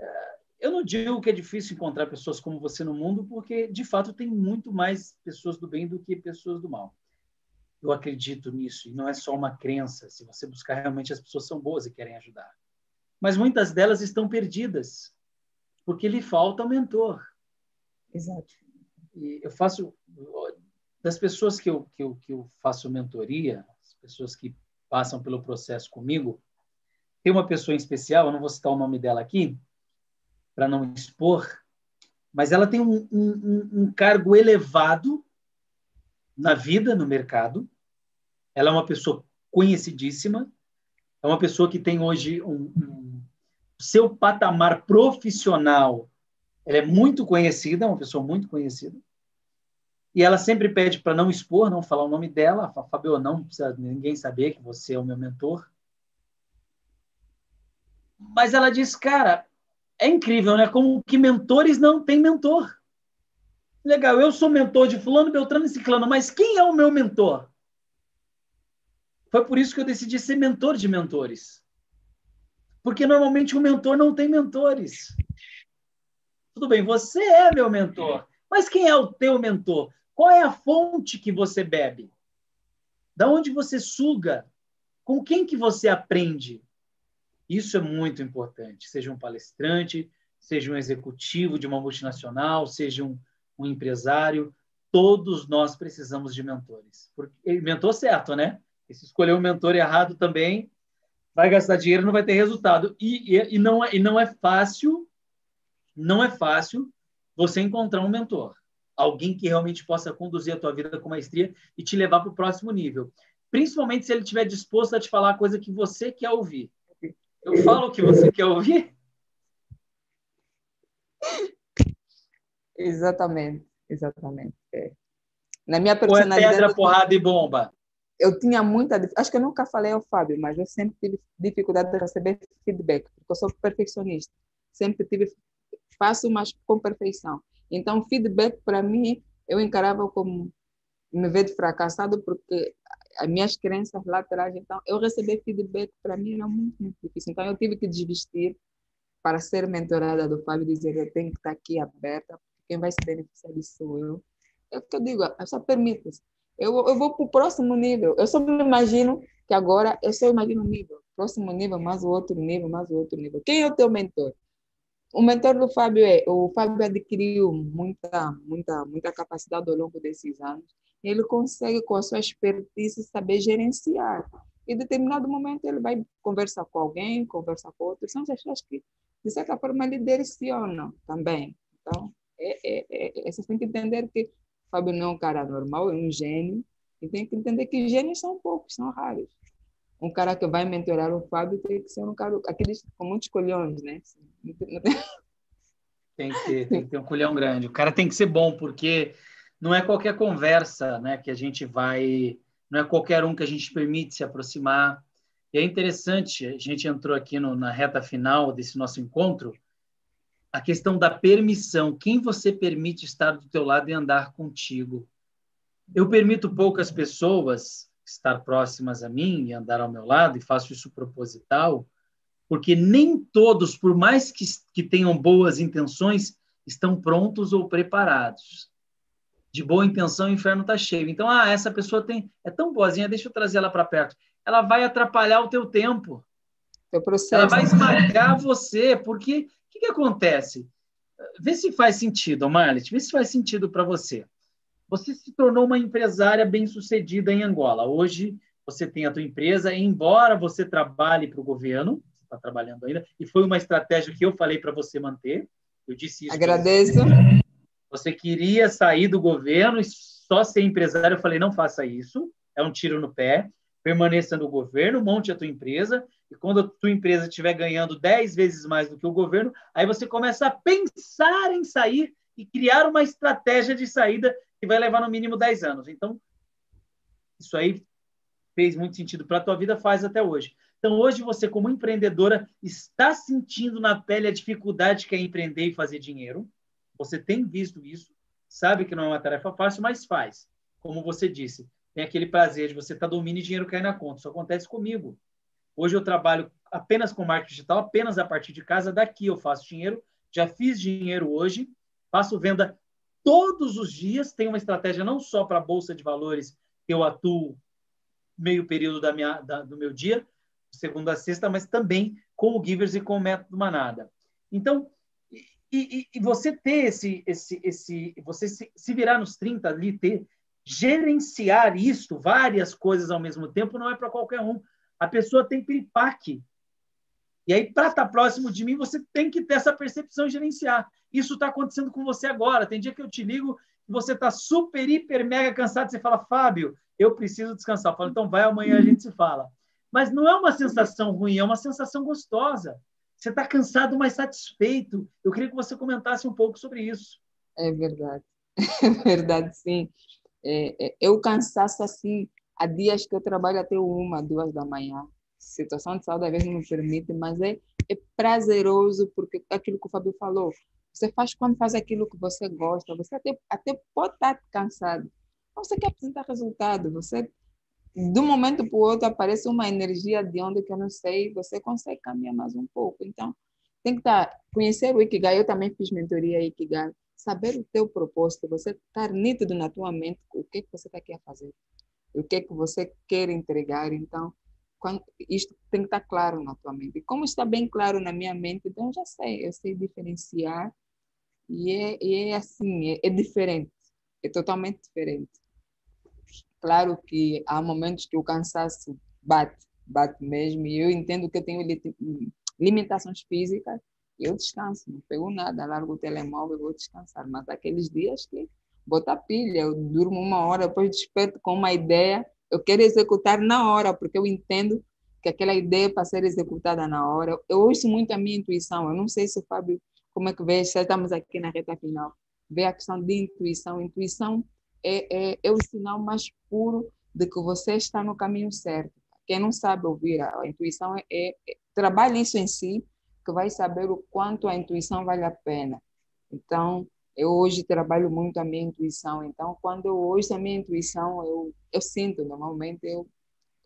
É, eu não digo que é difícil encontrar pessoas como você no mundo, porque, de fato, tem muito mais pessoas do bem do que pessoas do mal. Eu acredito nisso, e não é só uma crença. Se você buscar, realmente as pessoas são boas e querem ajudar. Mas muitas delas estão perdidas, porque lhe falta um mentor. Exato. E eu faço das pessoas que eu, que eu, que eu faço mentoria, as pessoas que passam pelo processo comigo, tem uma pessoa em especial, eu não vou citar o nome dela aqui, para não expor, mas ela tem um, um, um, cargo elevado na vida, no mercado. Ela é uma pessoa conhecidíssima, é uma pessoa que tem hoje um, um seu patamar profissional. Ela é muito conhecida, uma pessoa muito conhecida. E ela sempre pede para não expor, não falar o nome dela. Fabio, não precisa ninguém saber que você é o meu mentor. Mas ela diz, cara, é incrível, né? Como que mentores não têm mentor. Legal, eu sou mentor de fulano, Beltrano e Ciclano, mas quem é o meu mentor? Foi por isso que eu decidi ser mentor de mentores. Porque normalmente o mentor não tem mentores. Tudo bem, você é meu mentor, mas quem é o teu mentor? Qual é a fonte que você bebe? Da onde você suga? Com quem que você aprende? Isso é muito importante. Seja um palestrante, seja um executivo de uma multinacional, seja um, um empresário, todos nós precisamos de mentores. Porque, mentor certo, né? E se escolher um mentor errado também, vai gastar dinheiro não vai ter resultado. E, e, e, não, é, e não é fácil, não é fácil você encontrar um mentor. Alguém que realmente possa conduzir a tua vida com maestria e te levar para o próximo nível. Principalmente se ele estiver disposto a te falar a coisa que você quer ouvir. Eu falo o que você quer ouvir? Exatamente, exatamente. É. Na minha personalidade. Ou é pedra, porrada e bomba? Eu tinha muita. Acho que eu nunca falei ao Fábio, mas eu sempre tive dificuldade de receber feedback, porque eu sou perfeccionista. Sempre tive. Faço, mas com perfeição. Então, feedback, para mim, eu encarava como me ver de fracassado, porque as minhas crenças lá atrás, então, eu receber feedback, para mim, era muito, muito difícil. Então, eu tive que desvestir para ser mentorada do Fábio, dizer eu tenho que estar aqui aberta, quem vai se beneficiar disso sou eu. É o que eu digo, só permito. Eu, eu vou para o próximo nível. Eu só me imagino que agora, eu só imagino um nível. Próximo nível, mais o outro nível, mais o outro nível. Quem é o teu mentor? O mentor do Fábio é, o Fábio adquiriu muita, muita, muita capacidade ao longo desses anos. Ele consegue, com a sua expertise, saber gerenciar. E em determinado momento ele vai conversar com alguém, conversar com outros. São as pessoas que, de certa forma, ele direciona também. Então, é, é, é, é, você tem que entender que Fábio não é um cara normal, é um gênio, e tem que entender que gênios são poucos, são raros. Um cara que vai mentorar o Fábio tem que ser um cara, aqueles com muitos colhões, né? Tem que, ter, tem que ter um colhão grande. O cara tem que ser bom, porque não é qualquer conversa né, que a gente vai, não é qualquer um que a gente permite se aproximar. E é interessante, a gente entrou aqui no, na reta final desse nosso encontro, a questão da permissão. Quem você permite estar do teu lado e andar contigo? Eu permito poucas pessoas estar próximas a mim e andar ao meu lado, e faço isso proposital, porque nem todos, por mais que, que tenham boas intenções, estão prontos ou preparados. De boa intenção, o inferno está cheio. Então, ah, essa pessoa tem é tão boazinha, deixa eu trazer ela para perto. Ela vai atrapalhar o teu tempo. Teu processo. Ela vai esmagar você, porque que, que acontece? Vê se faz sentido, Marlet, vê se faz sentido para você. Você se tornou uma empresária bem-sucedida em Angola. Hoje você tem a tua empresa, embora você trabalhe para o governo, você está trabalhando ainda, e foi uma estratégia que eu falei para você manter. Eu disse isso. Agradeço. Você queria sair do governo e só ser empresário. Eu falei, não faça isso. É um tiro no pé. Permaneça no governo, monte a tua empresa e quando a tua empresa estiver ganhando 10 vezes mais do que o governo, aí você começa a pensar em sair e criar uma estratégia de saída que vai levar no mínimo 10 anos. Então, isso aí fez muito sentido para a tua vida, faz até hoje. Então, hoje você, como empreendedora, está sentindo na pele a dificuldade que é empreender e fazer dinheiro. Você tem visto isso, sabe que não é uma tarefa fácil, mas faz. Como você disse, tem aquele prazer de você estar tá dormindo e dinheiro cair na conta. Isso acontece comigo. Hoje eu trabalho apenas com marketing digital, apenas a partir de casa. Daqui eu faço dinheiro. Já fiz dinheiro hoje. Faço venda todos os dias. Tenho uma estratégia não só para a bolsa de valores, que eu atuo meio período da minha, da, do meu dia, segunda a sexta, mas também com o Givers e com o método Manada. Então, e, e, você ter esse, esse, esse você se, se, virar nos 30 ali, ter, gerenciar isso, várias coisas ao mesmo tempo, não é para qualquer um. A pessoa tem piripaque. E aí, para estar tá próximo de mim, você tem que ter essa percepção e gerenciar. Isso está acontecendo com você agora. Tem dia que eu te ligo e você está super, hiper, mega cansado. Você fala, Fábio, eu preciso descansar. Eu falo, então vai, amanhã a gente se fala. Mas não é uma sensação ruim, é uma sensação gostosa. Você está cansado, mas satisfeito. Eu queria que você comentasse um pouco sobre isso. É verdade. É verdade, sim. É, é, eu cansaço assim Há dias que eu trabalho até uma, duas da manhã. Situação de saúde às vezes não me permite, mas é, é prazeroso porque aquilo que o Fábio falou, Você faz quando faz aquilo que você gosta. Você até, até pode estar cansado. Mas você quer apresentar resultado. Você, de um momento para o outro, aparece uma energia de onde que eu não sei. Você consegue caminhar mais um pouco. Então, tem que estar, conhecer o Ikigai. Eu também fiz mentoria Ikigai. Saber o teu propósito. Você estar nítido na tua mente o que, que você está aqui a fazer. O que, que você quer entregar. Então, quando, isto tem que estar claro na tua mente. E como está bem claro na minha mente, então já sei, eu sei diferenciar e é, e é assim, é, é diferente, é totalmente diferente. Claro que há momentos que o cansaço bate, bate mesmo, e eu entendo que eu tenho limitações físicas, eu descanso, não pego nada, largo o telemóvel, vou descansar. Mas aqueles dias que bota pilha, eu durmo uma hora, depois desperto com uma ideia, eu quero executar na hora, porque eu entendo que aquela ideia é para ser executada na hora. Eu ouço muito a minha intuição, eu não sei se o Fábio, como é que vê, já estamos aqui na reta final, vê a questão de intuição. Intuição é, é, é o sinal mais puro de que você está no caminho certo. Quem não sabe ouvir a, intuição, é, é, é trabalha isso em si, que vai saber o quanto a intuição vale a pena. Então, eu hoje trabalho muito a minha intuição, então quando eu ouço a minha intuição, eu, eu sinto, normalmente eu,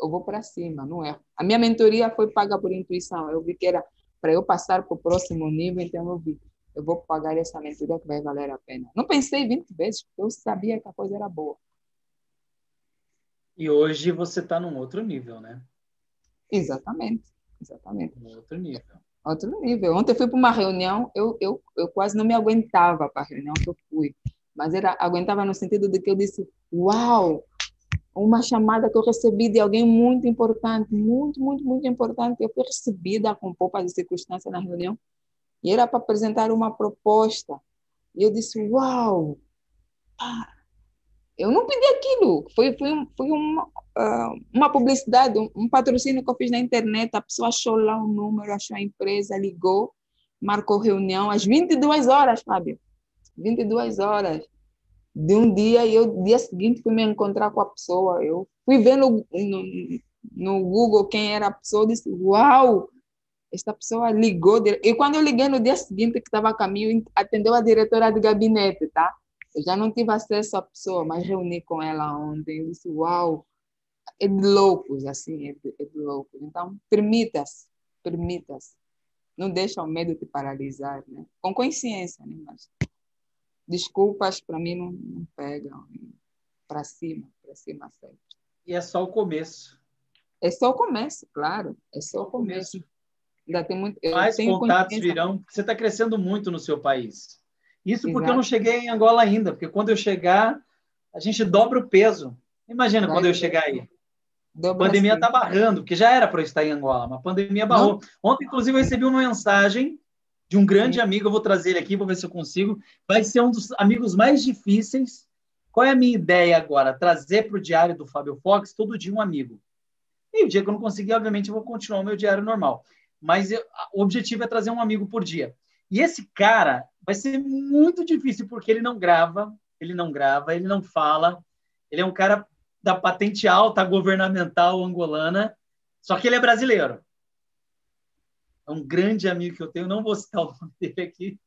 eu vou para cima, não é? A minha mentoria foi paga por intuição, eu vi que era para eu passar para o próximo nível, então eu vi, eu vou pagar essa mentoria que vai valer a pena. Não pensei 20 vezes, porque eu sabia que a coisa era boa. E hoje você está num outro nível, né? Exatamente, exatamente. Um outro nível outro nível. Ontem eu fui para uma reunião, eu, eu, eu quase não me aguentava para a reunião que eu fui, mas era aguentava no sentido de que eu disse, uau, uma chamada que eu recebi de alguém muito importante, muito, muito, muito importante. Eu fui recebida com poucas de circunstância na reunião e era para apresentar uma proposta. E eu disse, uau, ah, eu não pedi aquilo. Foi, foi, foi uma, uh, uma publicidade, um, patrocínio que eu fiz na internet. A pessoa achou lá o número, achou a empresa, ligou, marcou reunião às 22 horas, Fábio. 22 horas de um dia e eu, dia seguinte, fui me encontrar com a pessoa. Eu fui ver no, no, no Google quem era a pessoa e disse: Uau! Esta pessoa ligou. E quando eu liguei no dia seguinte, que estava a caminho, atendeu a diretora de gabinete, tá? Eu já não tive acesso à pessoa, mas reuni com ela ontem. Eu disse, uau, é de loucos, assim, é de, é de loucos. Então, permita-se, permita-se. Não deixa o medo te paralisar, né? Com consciência, né? Mas desculpas para mim não, não pegam. Para cima, para cima sempre. E é só o começo. É só o começo, claro. É só o começo. Ainda tem muito. Mais contatos virão. Você está crescendo muito no seu país. Isso porque Exato. eu não cheguei em Angola ainda, porque quando eu chegar, a gente dobra o peso. Imagina Vai quando eu chegar aí. a pandemia está barrando, porque já era para eu estar em Angola, mas a pandemia barrou. Não. Ontem, inclusive, eu recebi uma mensagem de um grande Sim. amigo, eu vou trazer ele aqui, vou ver se eu consigo. Vai ser um dos amigos mais difíceis. Qual é a minha ideia agora? Trazer para o diário do Fábio Fox todo dia um amigo. E o dia que eu não conseguir, obviamente, eu vou continuar o meu diário normal. Mas eu, o objetivo é trazer um amigo por dia. E esse cara vai ser muito difícil porque ele não grava, ele não grava, ele não fala. Ele é um cara da patente alta governamental angolana, só que ele é brasileiro. É um grande amigo que eu tenho, não vou citar o nome dele aqui,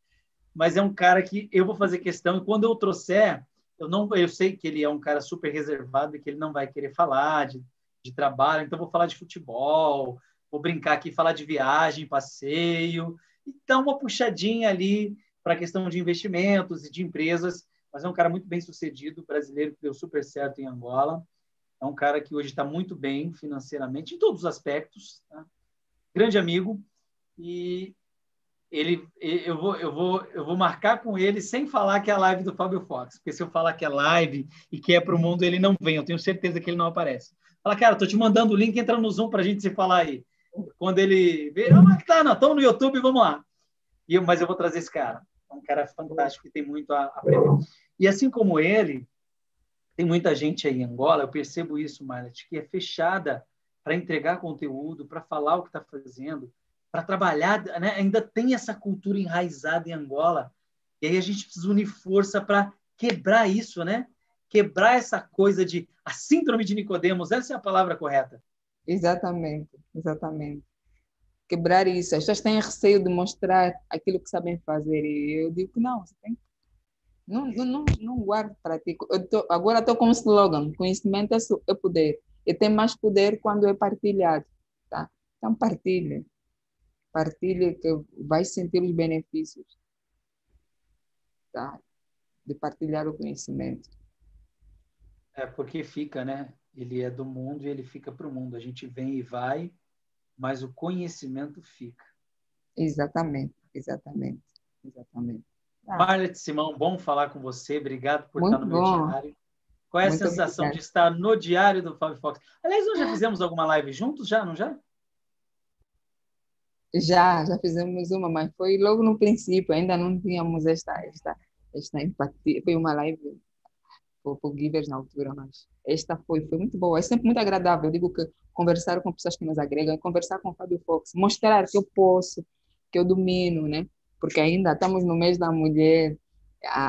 mas é um cara que eu vou fazer questão e quando eu trouxer, eu não, eu sei que ele é um cara super reservado e que ele não vai querer falar de, de trabalho, então vou falar de futebol, vou brincar aqui, falar de viagem, passeio, e dar uma puxadinha ali para a questão de investimentos e de empresas, mas é um cara muito bem sucedido, brasileiro, que deu super certo em Angola. É um cara que hoje está muito bem financeiramente, em todos os aspectos. Tá? Grande amigo. E ele, eu, vou, eu, vou, eu vou marcar com ele sem falar que é a live do Fábio Fox, porque se eu falar que é live e que é para o mundo, ele não vem. Eu tenho certeza que ele não aparece. Fala, cara, estou te mandando o link, entra no Zoom para a gente se falar aí. Quando ele vê, ah, mas tá, não, estamos no YouTube, vamos lá. E eu, mas eu vou trazer esse cara. É um cara fantástico que tem muito a aprender. E assim como ele, tem muita gente aí em Angola, eu percebo isso, Marlet, que é fechada para entregar conteúdo, para falar o que está fazendo, para trabalhar, né? ainda tem essa cultura enraizada em Angola. E aí a gente precisa unir força para quebrar isso, né? Quebrar essa coisa de a síndrome de Nicodemos, essa é a palavra correta. Exatamente, exatamente. quebrar isso. As pessoas têm receio de mostrar aquilo que sabem fazer. E eu digo que não, você tem não, não, não, não guardo para ti. Tô, agora estou com um slogan: conhecimento é, é poder. E tem mais poder quando é partilhado. Tá? Então, partilhe. Partilhe que vai sentir os benefícios tá? de partilhar o conhecimento. É porque fica, né? Ele é do mundo e ele fica para o mundo. A gente vem e vai, mas o conhecimento fica. Exatamente, exatamente, exatamente. Ah. Marlet Simão, bom falar com você. Obrigado por Muito estar no meu bom. diário. Qual é a Muito sensação obrigado. de estar no diário do Fábio Fox? Aliás, nós já fizemos alguma live juntos, já, não já? Já, já fizemos uma, mas foi logo no princípio, ainda não tínhamos esta, esta, esta empatia. Foi uma live por Givers na altura, mas esta foi, foi muito boa. É sempre muito agradável. Eu digo que conversar com pessoas que nos agregam, conversar com o Fábio Fox, mostrar que eu posso, que eu domino, né? Porque ainda estamos no mês da mulher,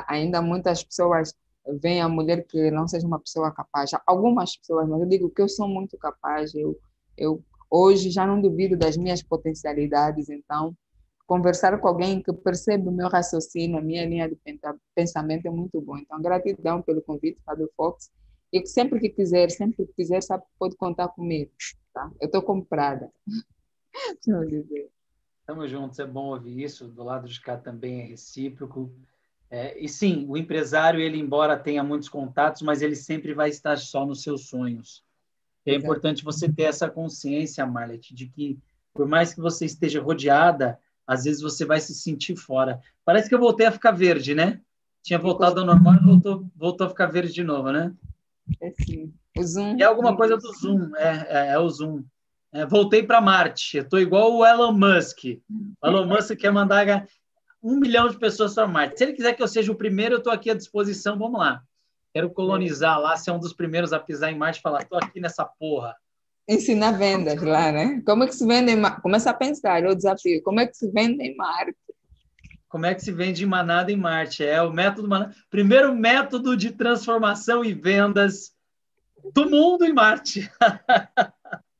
ainda muitas pessoas veem a mulher que não seja uma pessoa capaz. Algumas pessoas, mas eu digo que eu sou muito capaz. Eu, eu hoje já não duvido das minhas potencialidades, então conversar com alguém que percebe o meu raciocínio, a minha linha de pensamento é muito bom. Então, gratidão pelo convite, Fábio Fox. E sempre que quiser, sempre que quiser, sabe, pode contar comigo, tá? Eu estou comprada. Eu dizer. Estamos juntos, é bom ouvir isso. Do lado de cá também é recíproco. É, e sim, o empresário, ele embora tenha muitos contatos, mas ele sempre vai estar só nos seus sonhos. É Exato. importante você ter essa consciência, Marlet, de que por mais que você esteja rodeada às vezes você vai se sentir fora. Parece que eu voltei a ficar verde, né? Tinha voltado ao normal e voltou, voltou a ficar verde de novo, né? É sim. O Zoom. É alguma coisa do Zoom, é, é, é o Zoom. É, voltei para Marte. Eu estou igual o Elon Musk. O Elon Musk quer mandar um milhão de pessoas para Marte. Se ele quiser que eu seja o primeiro, eu estou aqui à disposição. Vamos lá. Quero colonizar lá, ser um dos primeiros a pisar em Marte e falar: estou aqui nessa porra ensinar vendas lá, né? Como é que se vende? Começa a pensar, é o desafio. Como é que se vende em Marte? Como é que se vende manada em Marte? É o método manada. Primeiro método de transformação e vendas do mundo em Marte.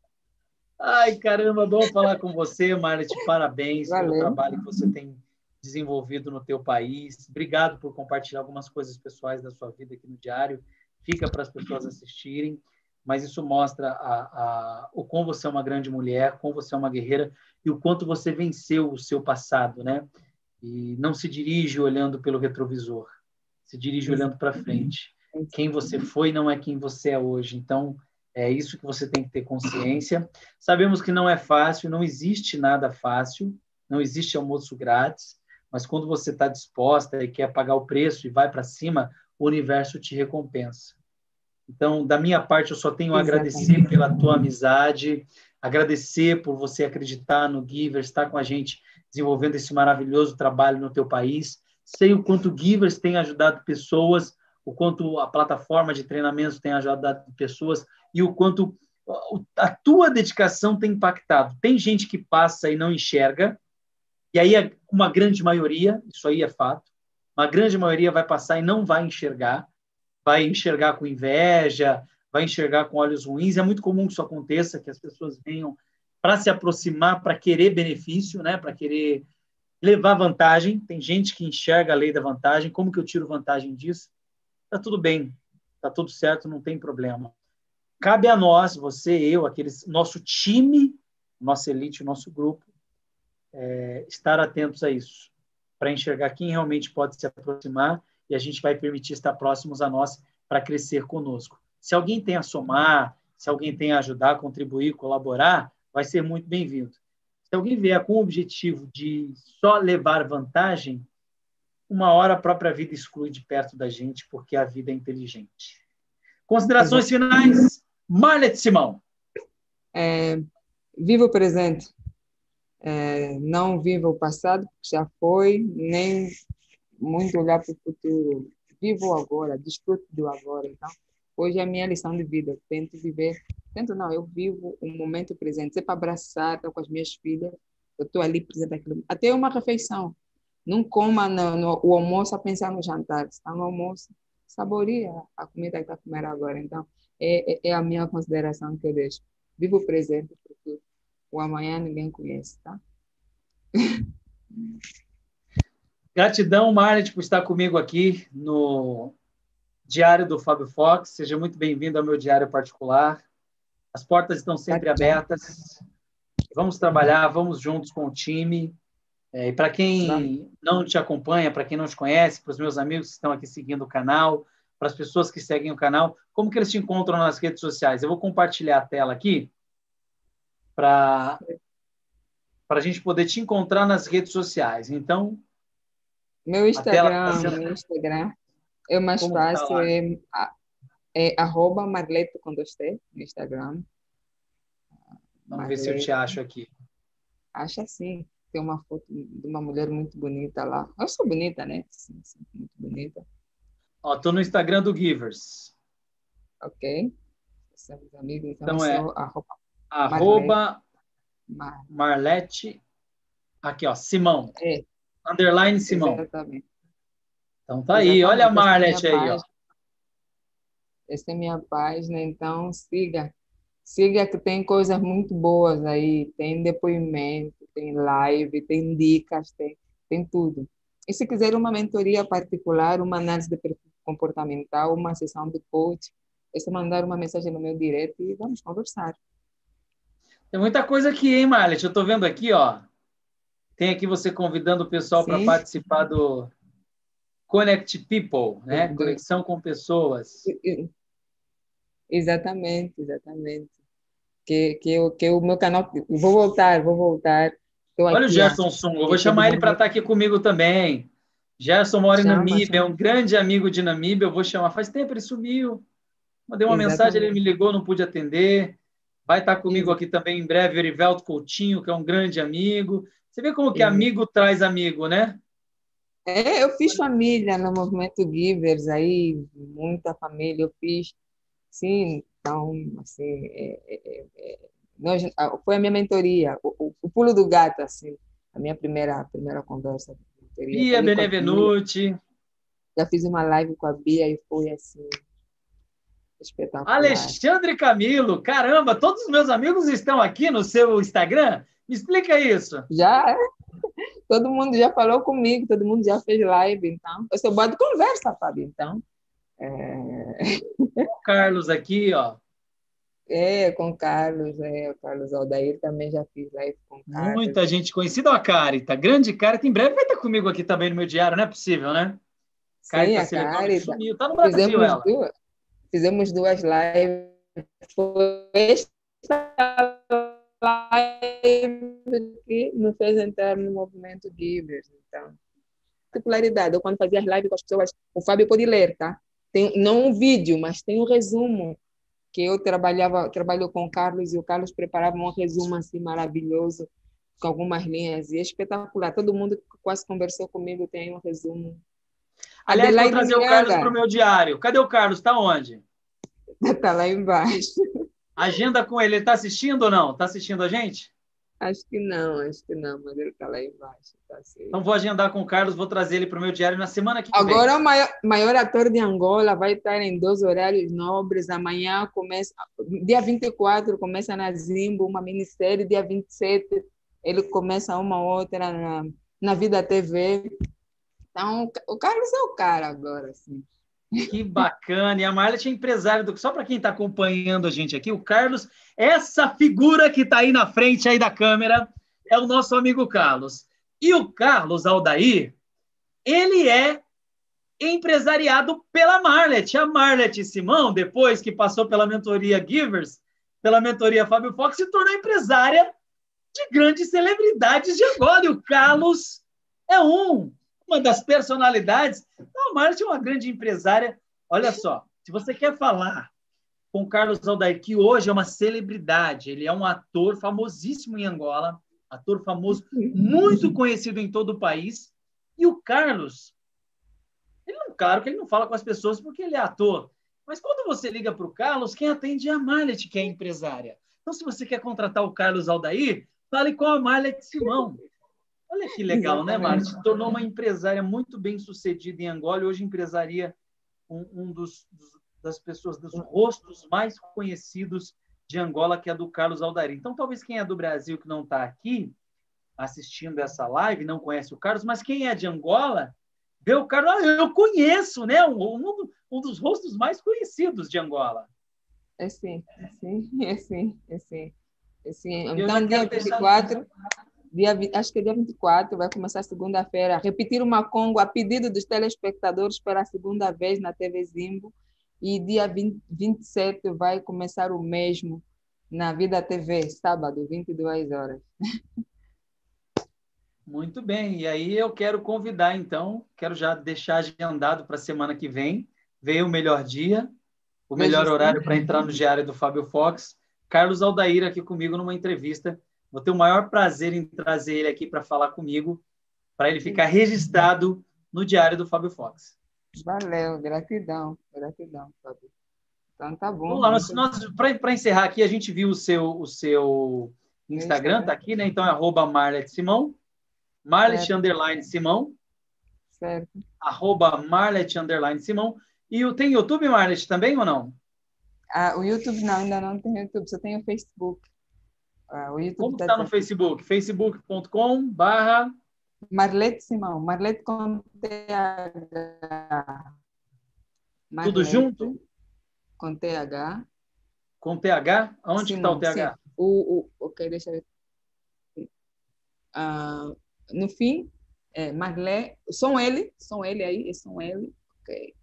Ai, caramba, bom falar com você, Marte. Parabéns Valeu. pelo trabalho que você tem desenvolvido no teu país. Obrigado por compartilhar algumas coisas pessoais da sua vida aqui no diário. Fica para as pessoas assistirem mas isso mostra a, a, o quão você é uma grande mulher, como você é uma guerreira e o quanto você venceu o seu passado, né? E não se dirige olhando pelo retrovisor, se dirige olhando para frente. Quem você foi não é quem você é hoje. Então, é isso que você tem que ter consciência. Sabemos que não é fácil, não existe nada fácil, não existe almoço grátis, mas quando você está disposta e quer pagar o preço e vai para cima, o universo te recompensa. Então, da minha parte, eu só tenho a agradecer pela tua amizade, agradecer por você acreditar no Givers, estar com a gente desenvolvendo esse maravilhoso trabalho no teu país. Sei o quanto o Givers tem ajudado pessoas, o quanto a plataforma de treinamento tem ajudado pessoas e o quanto a tua dedicação tem impactado. Tem gente que passa e não enxerga, e aí é uma grande maioria, isso aí é fato, uma grande maioria vai passar e não vai enxergar, vai enxergar com inveja, vai enxergar com olhos ruins. É muito comum que isso aconteça, que as pessoas venham para se aproximar, para querer benefício, né? para querer levar vantagem. Tem gente que enxerga a lei da vantagem. Como que eu tiro vantagem disso? Tá tudo bem, tá tudo certo, não tem problema. Cabe a nós, você, eu, aqueles, nosso time, nossa elite, nosso grupo, é, estar atentos a isso, para enxergar quem realmente pode se aproximar e a gente vai permitir estar próximos a nós para crescer conosco. Se alguém tem a somar, se alguém tem a ajudar, contribuir, colaborar, vai ser muito bem-vindo. Se alguém vier com o objetivo de só levar vantagem, uma hora a própria vida exclui de perto da gente, porque a vida é inteligente. Considerações finais, Marlet Simão. É, viva o presente. É, não viva o passado, que já foi, nem muito olhar para o futuro. Vivo agora, desfruto do agora. Então, hoje é a minha lição de vida. Tento viver, tento não, eu vivo o um momento presente. Se para abraçar, estou com as minhas filhas, eu estou ali presente aquilo. Até uma refeição. Não coma no, no, o almoço a pensar no jantar. Está no almoço, saboreia a comida que está comendo agora. Então, é, é, é, a minha consideração que eu deixo. Vivo o presente, porque O amanhã ninguém conhece, tá? Gratidão, Marlet, por estar comigo aqui no Diário do Fábio Fox. Seja muito bem-vindo ao meu diário particular. As portas estão sempre abertas. Vamos trabalhar, vamos juntos com o time. É, e para quem não te acompanha, para quem não te conhece, para os meus amigos que estão aqui seguindo o canal, para as pessoas que seguem o canal, como que eles te encontram nas redes sociais? Eu vou compartilhar a tela aqui para para a gente poder te encontrar nas redes sociais. Então, meu Instagram, tá sendo... meu Instagram é o mais Como tá fácil tá é, é arroba Marleto com dois T no Instagram. Vamos ver se eu te acho aqui. Acha sim. Tem uma foto de uma mulher muito bonita lá. Eu sou bonita, né? Sim, sim muito bonita. Ó, tô no Instagram do Givers. Ok. Somos amigos, então, então é arroba, arroba Mar... Marlete. Aqui, ó, Simão. É. Underline Simão. Exatamente. Então tá Exatamente. aí, olha a Marlete é aí, ó. Essa é minha página, então siga. Siga que tem coisas muito boas aí, tem depoimento, tem live, tem dicas, tem, tem tudo. E se quiser uma mentoria particular, uma análise de perfil comportamental, uma sessão de coach, é só mandar uma mensagem no meu direct e vamos conversar. Tem muita coisa aqui, hein, Marlet? Eu estou vendo aqui, ó. Tem aqui você convidando o pessoal para participar do Connect People, né? Sim. Conexão com pessoas. Exatamente, exatamente. Que, que, eu, que o meu canal. Vou voltar, vou voltar. Olha aqui, o Gerson Sung, eu vou chamar ele para estar tá aqui comigo também. Gerson mora chama, em Namíbia, é um grande amigo de Namíbia. Eu vou chamar. Faz tempo ele sumiu. Mandei uma Exatamente. mensagem, ele me ligou, não pude atender. Vai estar comigo aqui também em breve Erivelto Coutinho, que é um grande amigo. Você vê como que amigo traz amigo, né? É, eu fiz família no movimento Givers aí, muita família eu fiz. Sim, então, assim, é, é, é, nós, foi a minha mentoria, o, o, pulo do gato, assim, a minha primeira, primeira conversa. Bia Benevenuti. Já fiz uma live com a Bia e foi assim, Espetacular. Alexandre Camilo, caramba, todos os meus amigos estão aqui no seu Instagram? Me explica isso. Já, todo mundo já falou comigo, todo mundo já fez live, então. Eu sou boa de conversa, Fábio, então. É... O Carlos aqui, ó. É, com o Carlos, é, o Carlos Aldair também já fiz live com o Carlos. Muita gente conhecida, ó, a Carita, grande Carita, em breve vai estar comigo aqui também no meu diário, não é possível, né? Sim, Carita, a Carita. Sumiu, tá no Brasil, Fizemos ela. Duas, fizemos duas lives. Foi esta live que nos fez entrar no movimento Givers. Então, particularidade, eu quando fazia as lives com as pessoas, o Fábio pode ler, tá? Tem, não um vídeo, mas tem um resumo que eu trabalhava, trabalho com o Carlos e o Carlos preparava um resumo assim maravilhoso com algumas linhas e é espetacular. Todo mundo que quase conversou comigo tem um resumo Aliás, Adelaide vou trazer Miranda. o Carlos para o meu diário. Cadê o Carlos? Está onde? Está lá embaixo. Agenda com ele. Ele está assistindo ou não? Está assistindo a gente? Acho que não, acho que não, mas ele está lá embaixo. Tá então vou agendar com o Carlos, vou trazer ele para o meu diário na semana que vem. Agora o maior, maior ator de Angola vai estar em dois horários nobres. Amanhã começa, dia 24 começa na Zimbo, uma minissérie, dia 27 ele começa uma outra na, na Vida TV. Então, o Carlos é o cara agora, assim. Que bacana! E a Marlet é empresária do. Só para quem está acompanhando a gente aqui, o Carlos, essa figura que está aí na frente aí da câmera, é o nosso amigo Carlos. E o Carlos Aldair, ele é empresariado pela Marlet. A Marlet Simão, depois que passou pela mentoria Givers, pela mentoria Fábio Fox, se tornou empresária de grandes celebridades de Angola. E o Carlos é um uma das personalidades. Então, a Marte é uma grande empresária. Olha só, se você quer falar com Carlos Aldair, que hoje é uma celebridade, ele é um ator famosíssimo em Angola, ator famoso, muito conhecido em todo o país. E o Carlos, ele não, claro que ele não fala com as pessoas porque ele é ator, mas quando você liga para o Carlos, quem atende é a Marlet, que é empresária. Então, se você quer contratar o Carlos Aldair, fale com a Marlet Simão. Olha que legal, né, Exatamente. né, Marte? Se tornou uma empresária muito bem sucedida em Angola e hoje empresaria um, um dos, dos, das pessoas, dos rostos mais conhecidos de Angola, que é do Carlos Aldair. Então, talvez quem é do Brasil que não está aqui assistindo essa live, não conhece o Carlos, mas quem é de Angola, vê o Carlos, ah, eu conheço, né? Um, um, um, dos rostos mais conhecidos de Angola. É sim, é sim, é sim, é sim. É sim. Então, 24, dia, acho que é dia 24, vai começar segunda-feira, repetir uma Congo a pedido dos telespectadores pela segunda vez na TV Zimbo, e dia 20, 27 vai começar o mesmo na Vida TV, sábado, 22 horas. Muito bem, e aí eu quero convidar, então, quero já deixar agendado para a semana que vem, veio o melhor dia, o melhor horário para entrar no diário do Fábio Fox, Carlos Aldair aqui comigo numa entrevista. Vou ter o maior prazer em trazer ele aqui para falar comigo, para ele ficar registrado no diário do Fábio Fox. Valeu, gratidão, gratidão, Fábio. Então tá bom. Vamos lá, nós, nós para encerrar aqui, a gente viu o seu, o seu Instagram, tá aqui, né? Então é arroba Marlet Simão, Marlet underline Simão. Certo. Arroba Marlet underline Simão. E tem YouTube, Marlet, também ou não? Ah, o YouTube não, ainda não tem YouTube, só tem o Facebook. Ah, o YouTube Como está tá no Facebook? facebook.com barra Marlete Simão, Marlete com TH. Marlete, Tudo junto? Com TH. Com TH? Onde está o TH? O, o, ok, deixa eu ver. Uh, no fim, é, Marlete, som L, som L aí, é som L, ok.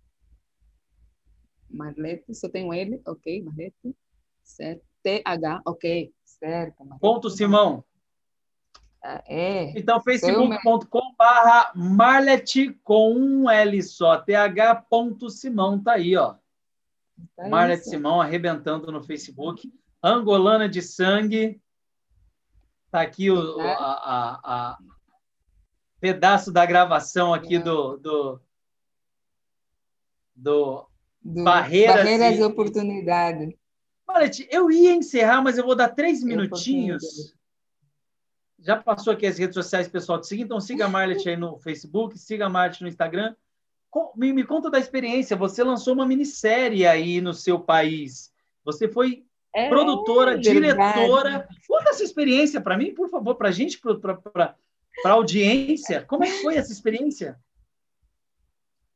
Marlete, só tem um L, ok, Marlete, certo. TH, ok, certo. Marlete. Ponto Simão. É. Então, facebook.com barra Marlet com um L só, th. Simão, tá aí, ó. Tá Marlet isso. Simão arrebentando no Facebook. Angolana de sangue. Tá aqui o é. a, a, a, pedaço da gravação aqui é. do, do, do, do Barreiras, Barreiras e Oportunidade. Marlet, eu ia encerrar, mas eu vou dar três minutinhos já passou aqui as redes sociais, pessoal, te seguir, então siga a Marlet aí no Facebook, siga a Marlet no Instagram. Me, me conta da experiência, você lançou uma minissérie aí no seu país. Você foi é, produtora, é diretora. Conta essa experiência para mim, por favor, para a gente, para a audiência. Como é que foi essa experiência?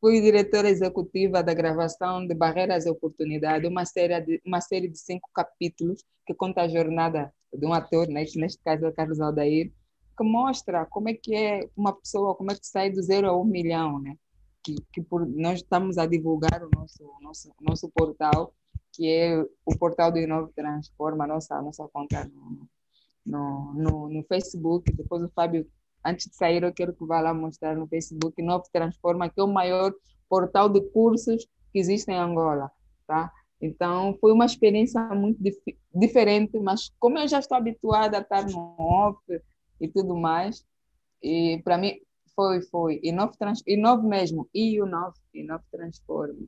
Fui diretora executiva da gravação de Barreiras e Oportunidade, uma série de, uma série de cinco capítulos que conta a jornada de um ator, né? neste caso é Carlos Aldair, que mostra como é que é uma pessoa, como é que sai do zero a um milhão, né? Que, que por, nós estamos a divulgar o nosso, nosso, nosso portal, que é o portal do Inove Transforma, a nossa, nossa conta no, no, no, no Facebook. Depois o Fábio antes de sair, eu quero que vá lá mostrar no Facebook Novo Transforma, que é o maior portal de cursos que existe em Angola, tá? Então, foi uma experiência muito dif diferente, mas como eu já estou habituada a estar no off e tudo mais, e para mim foi, foi. E novo, trans, e novo mesmo, e o novo, e novo transforma.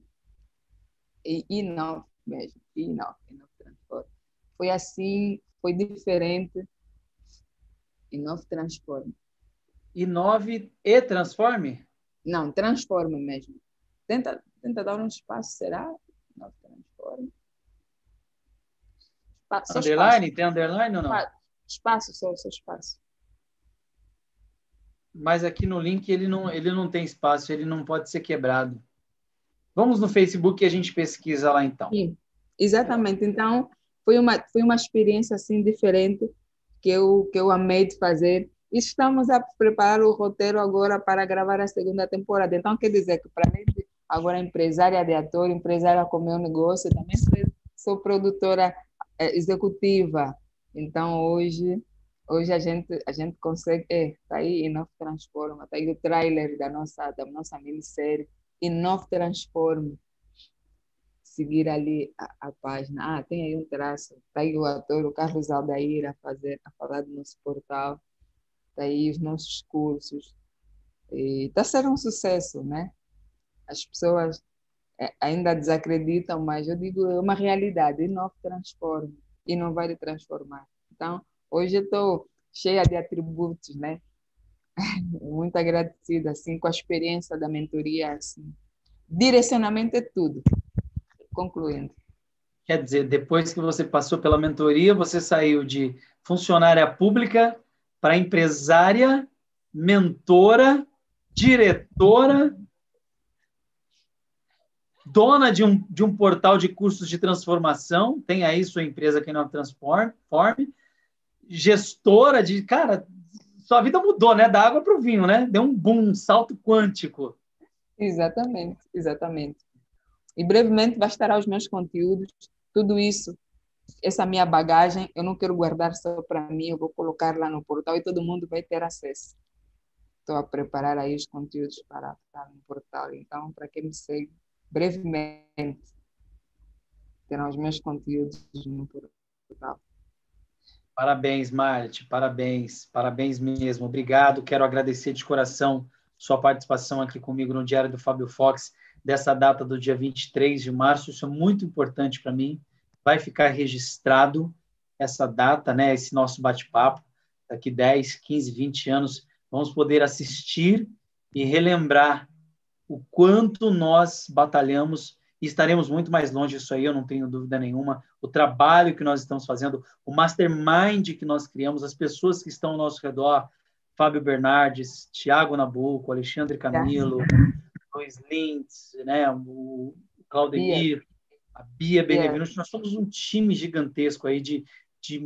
E, e novo mesmo, e novo, e novo transforma. Foi assim, foi diferente, e novo transforma. Inove e transforme? Não, transforme mesmo. Tenta, tenta dar um espaço, será? Não, transforme. Espaço, underline? Espaço. Tem underline ou não? Espaço, só, só espaço. Mas aqui no link ele não, ele não tem espaço, ele não pode ser quebrado. Vamos no Facebook e a gente pesquisa lá então. Sim, exatamente. Então, foi uma, foi uma experiência assim diferente que eu, que eu amei de fazer estamos a preparar o roteiro agora para gravar a segunda temporada. Então, quer dizer que, para mim, agora empresária de ator, empresária com meu negócio, também sou, produtora é, executiva. Então, hoje, hoje a gente, a gente consegue. É, tá aí Inov Transforma, tá aí o trailer da nossa, da nossa minissérie, Inov Transforma. Seguir ali a, a, página. Ah, tem aí um traço. Tá aí o ator, o Carlos Aldair, a, fazer, a falar do nosso portal daí os nossos cursos. Está sendo um sucesso, né? As pessoas é, ainda desacreditam, mas eu digo, é uma realidade, e não transforma, e não vai transformar. Então, hoje eu estou cheia de atributos, né? Muito agradecida, assim, com a experiência da mentoria, assim. Direcionamento é tudo. Concluindo. Quer dizer, depois que você passou pela mentoria, você saiu de funcionária pública para empresária, mentora, diretora, dona de um, de um portal de cursos de transformação, tem aí sua empresa que não transforme, gestora de. Cara, sua vida mudou, né? Da água para o vinho, né? Deu um boom, um salto quântico. Exatamente, exatamente. E brevemente bastará os meus conteúdos, tudo isso, essa minha bagagem, eu não quero guardar só para mim, eu vou colocar lá no portal e todo mundo vai ter acesso. Estou a preparar aí os conteúdos para estar no portal. Então, para quem me segue, brevemente terão os meus conteúdos no portal. Parabéns, Marte, parabéns, parabéns mesmo. Obrigado, quero agradecer de coração sua participação aqui comigo no Diário do Fábio Fox, dessa data do dia 23 de março. Isso é muito importante para mim. Vai ficar registrado essa data, né, esse nosso bate-papo. Daqui 10, 15, 20 anos, vamos poder assistir e relembrar o quanto nós batalhamos e estaremos muito mais longe disso aí, eu não tenho dúvida nenhuma. O trabalho que nós estamos fazendo, o mastermind que nós criamos, as pessoas que estão ao nosso redor, Fábio Bernardes, Tiago Nabuco, Alexandre Camilo, Luiz Lintz, né, o Claudemir, a Bia Benevenuti, nós somos um time gigantesco aí de, de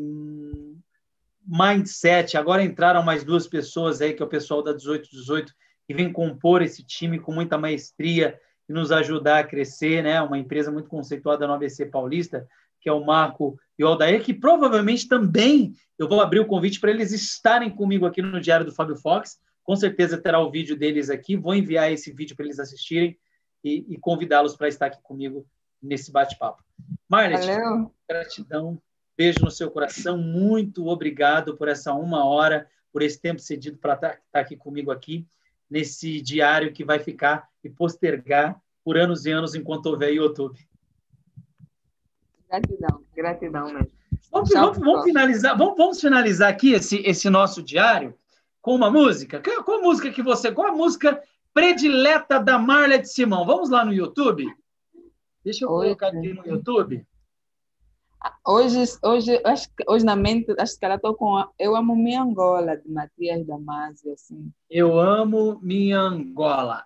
mindset. Agora entraram mais duas pessoas aí, que é o pessoal da 1818, que vem compor esse time com muita maestria e nos ajudar a crescer, né? Uma empresa muito conceituada no ABC Paulista, que é o Marco e o Aldair, que provavelmente também eu vou abrir o convite para eles estarem comigo aqui no Diário do Fábio Fox. Com certeza terá o vídeo deles aqui. Vou enviar esse vídeo para eles assistirem e, e convidá-los para estar aqui comigo nesse bate-papo. Marlet, gratidão, beijo no seu coração, muito obrigado por essa uma hora, por esse tempo cedido para estar aqui comigo aqui nesse diário que vai ficar e postergar por anos e anos enquanto houver YouTube. Gratidão, gratidão mesmo. Vamos, vamos, vamos finalizar, vamos, vamos, finalizar aqui esse, esse nosso diário com uma música. Qual a música que você. Qual a música predileta da Marlet Simão? Vamos lá no YouTube? Deixa eu Oi, colocar aqui no YouTube. Hoje, hoje, acho, hoje na mente, acho que ela estou com Eu Amo Minha Angola, de Matias Damasio, assim. Eu Amo Minha Angola.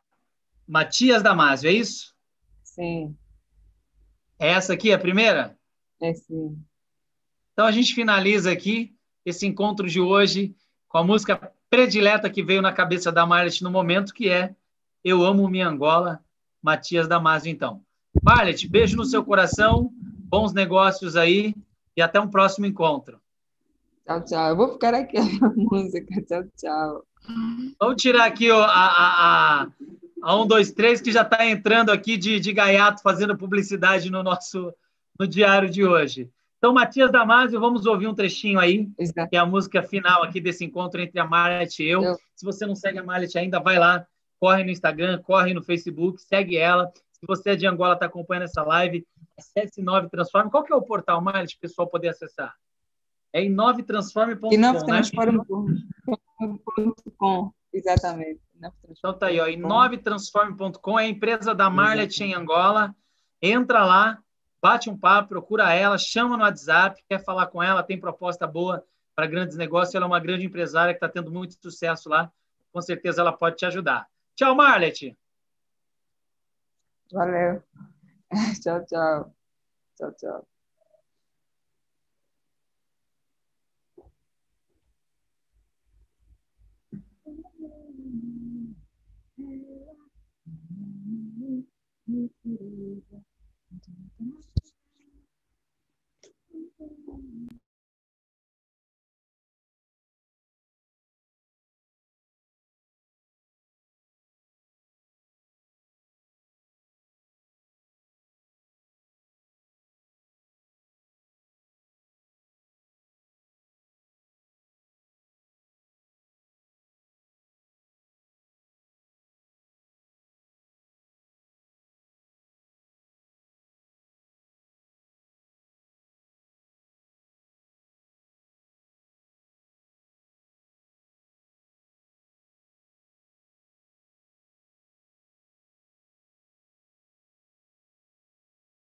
Matias Damasio, é isso? Sim. É essa aqui a primeira? É sim. Então a gente finaliza aqui esse encontro de hoje com a música predileta que veio na cabeça da Marlet no momento, que é Eu Amo Minha Angola, Matias Damasio, então. Marlet, beijo no seu coração bons negócios aí e até um próximo encontro. Tchau, tchau. Eu vou ficar aqui a música. Tchau, tchau. Vamos tirar aqui ó, a, a, a, a 1, 2, 3, que já está entrando aqui de, de gaiato fazendo publicidade no nosso no diário de hoje. Então, Matias Damasio, vamos ouvir um trechinho aí, Exato. que é a música final aqui desse encontro entre a Marlet e eu. eu. Se você não segue a Marlet ainda, vai lá, corre no Instagram, corre no Facebook, segue ela. Se você é de Angola, está acompanhando essa live, acesse 9 Transforme. Qual que é o portal mais para o pessoal poder acessar? É em 9transforme.com, né? 9transforme.com, exatamente. Então tá aí, ó, em 9transforme.com é a empresa da Marlet em Angola. Entra lá, bate um papo, procura ela, chama no WhatsApp, quer falar com ela, tem proposta boa para grandes negócios. Ela é uma grande empresária que está tendo muito sucesso lá. Com certeza ela pode te ajudar. Tchau, Marlet. Hello. tchau, tchau. Tchau, tchau. Thank you.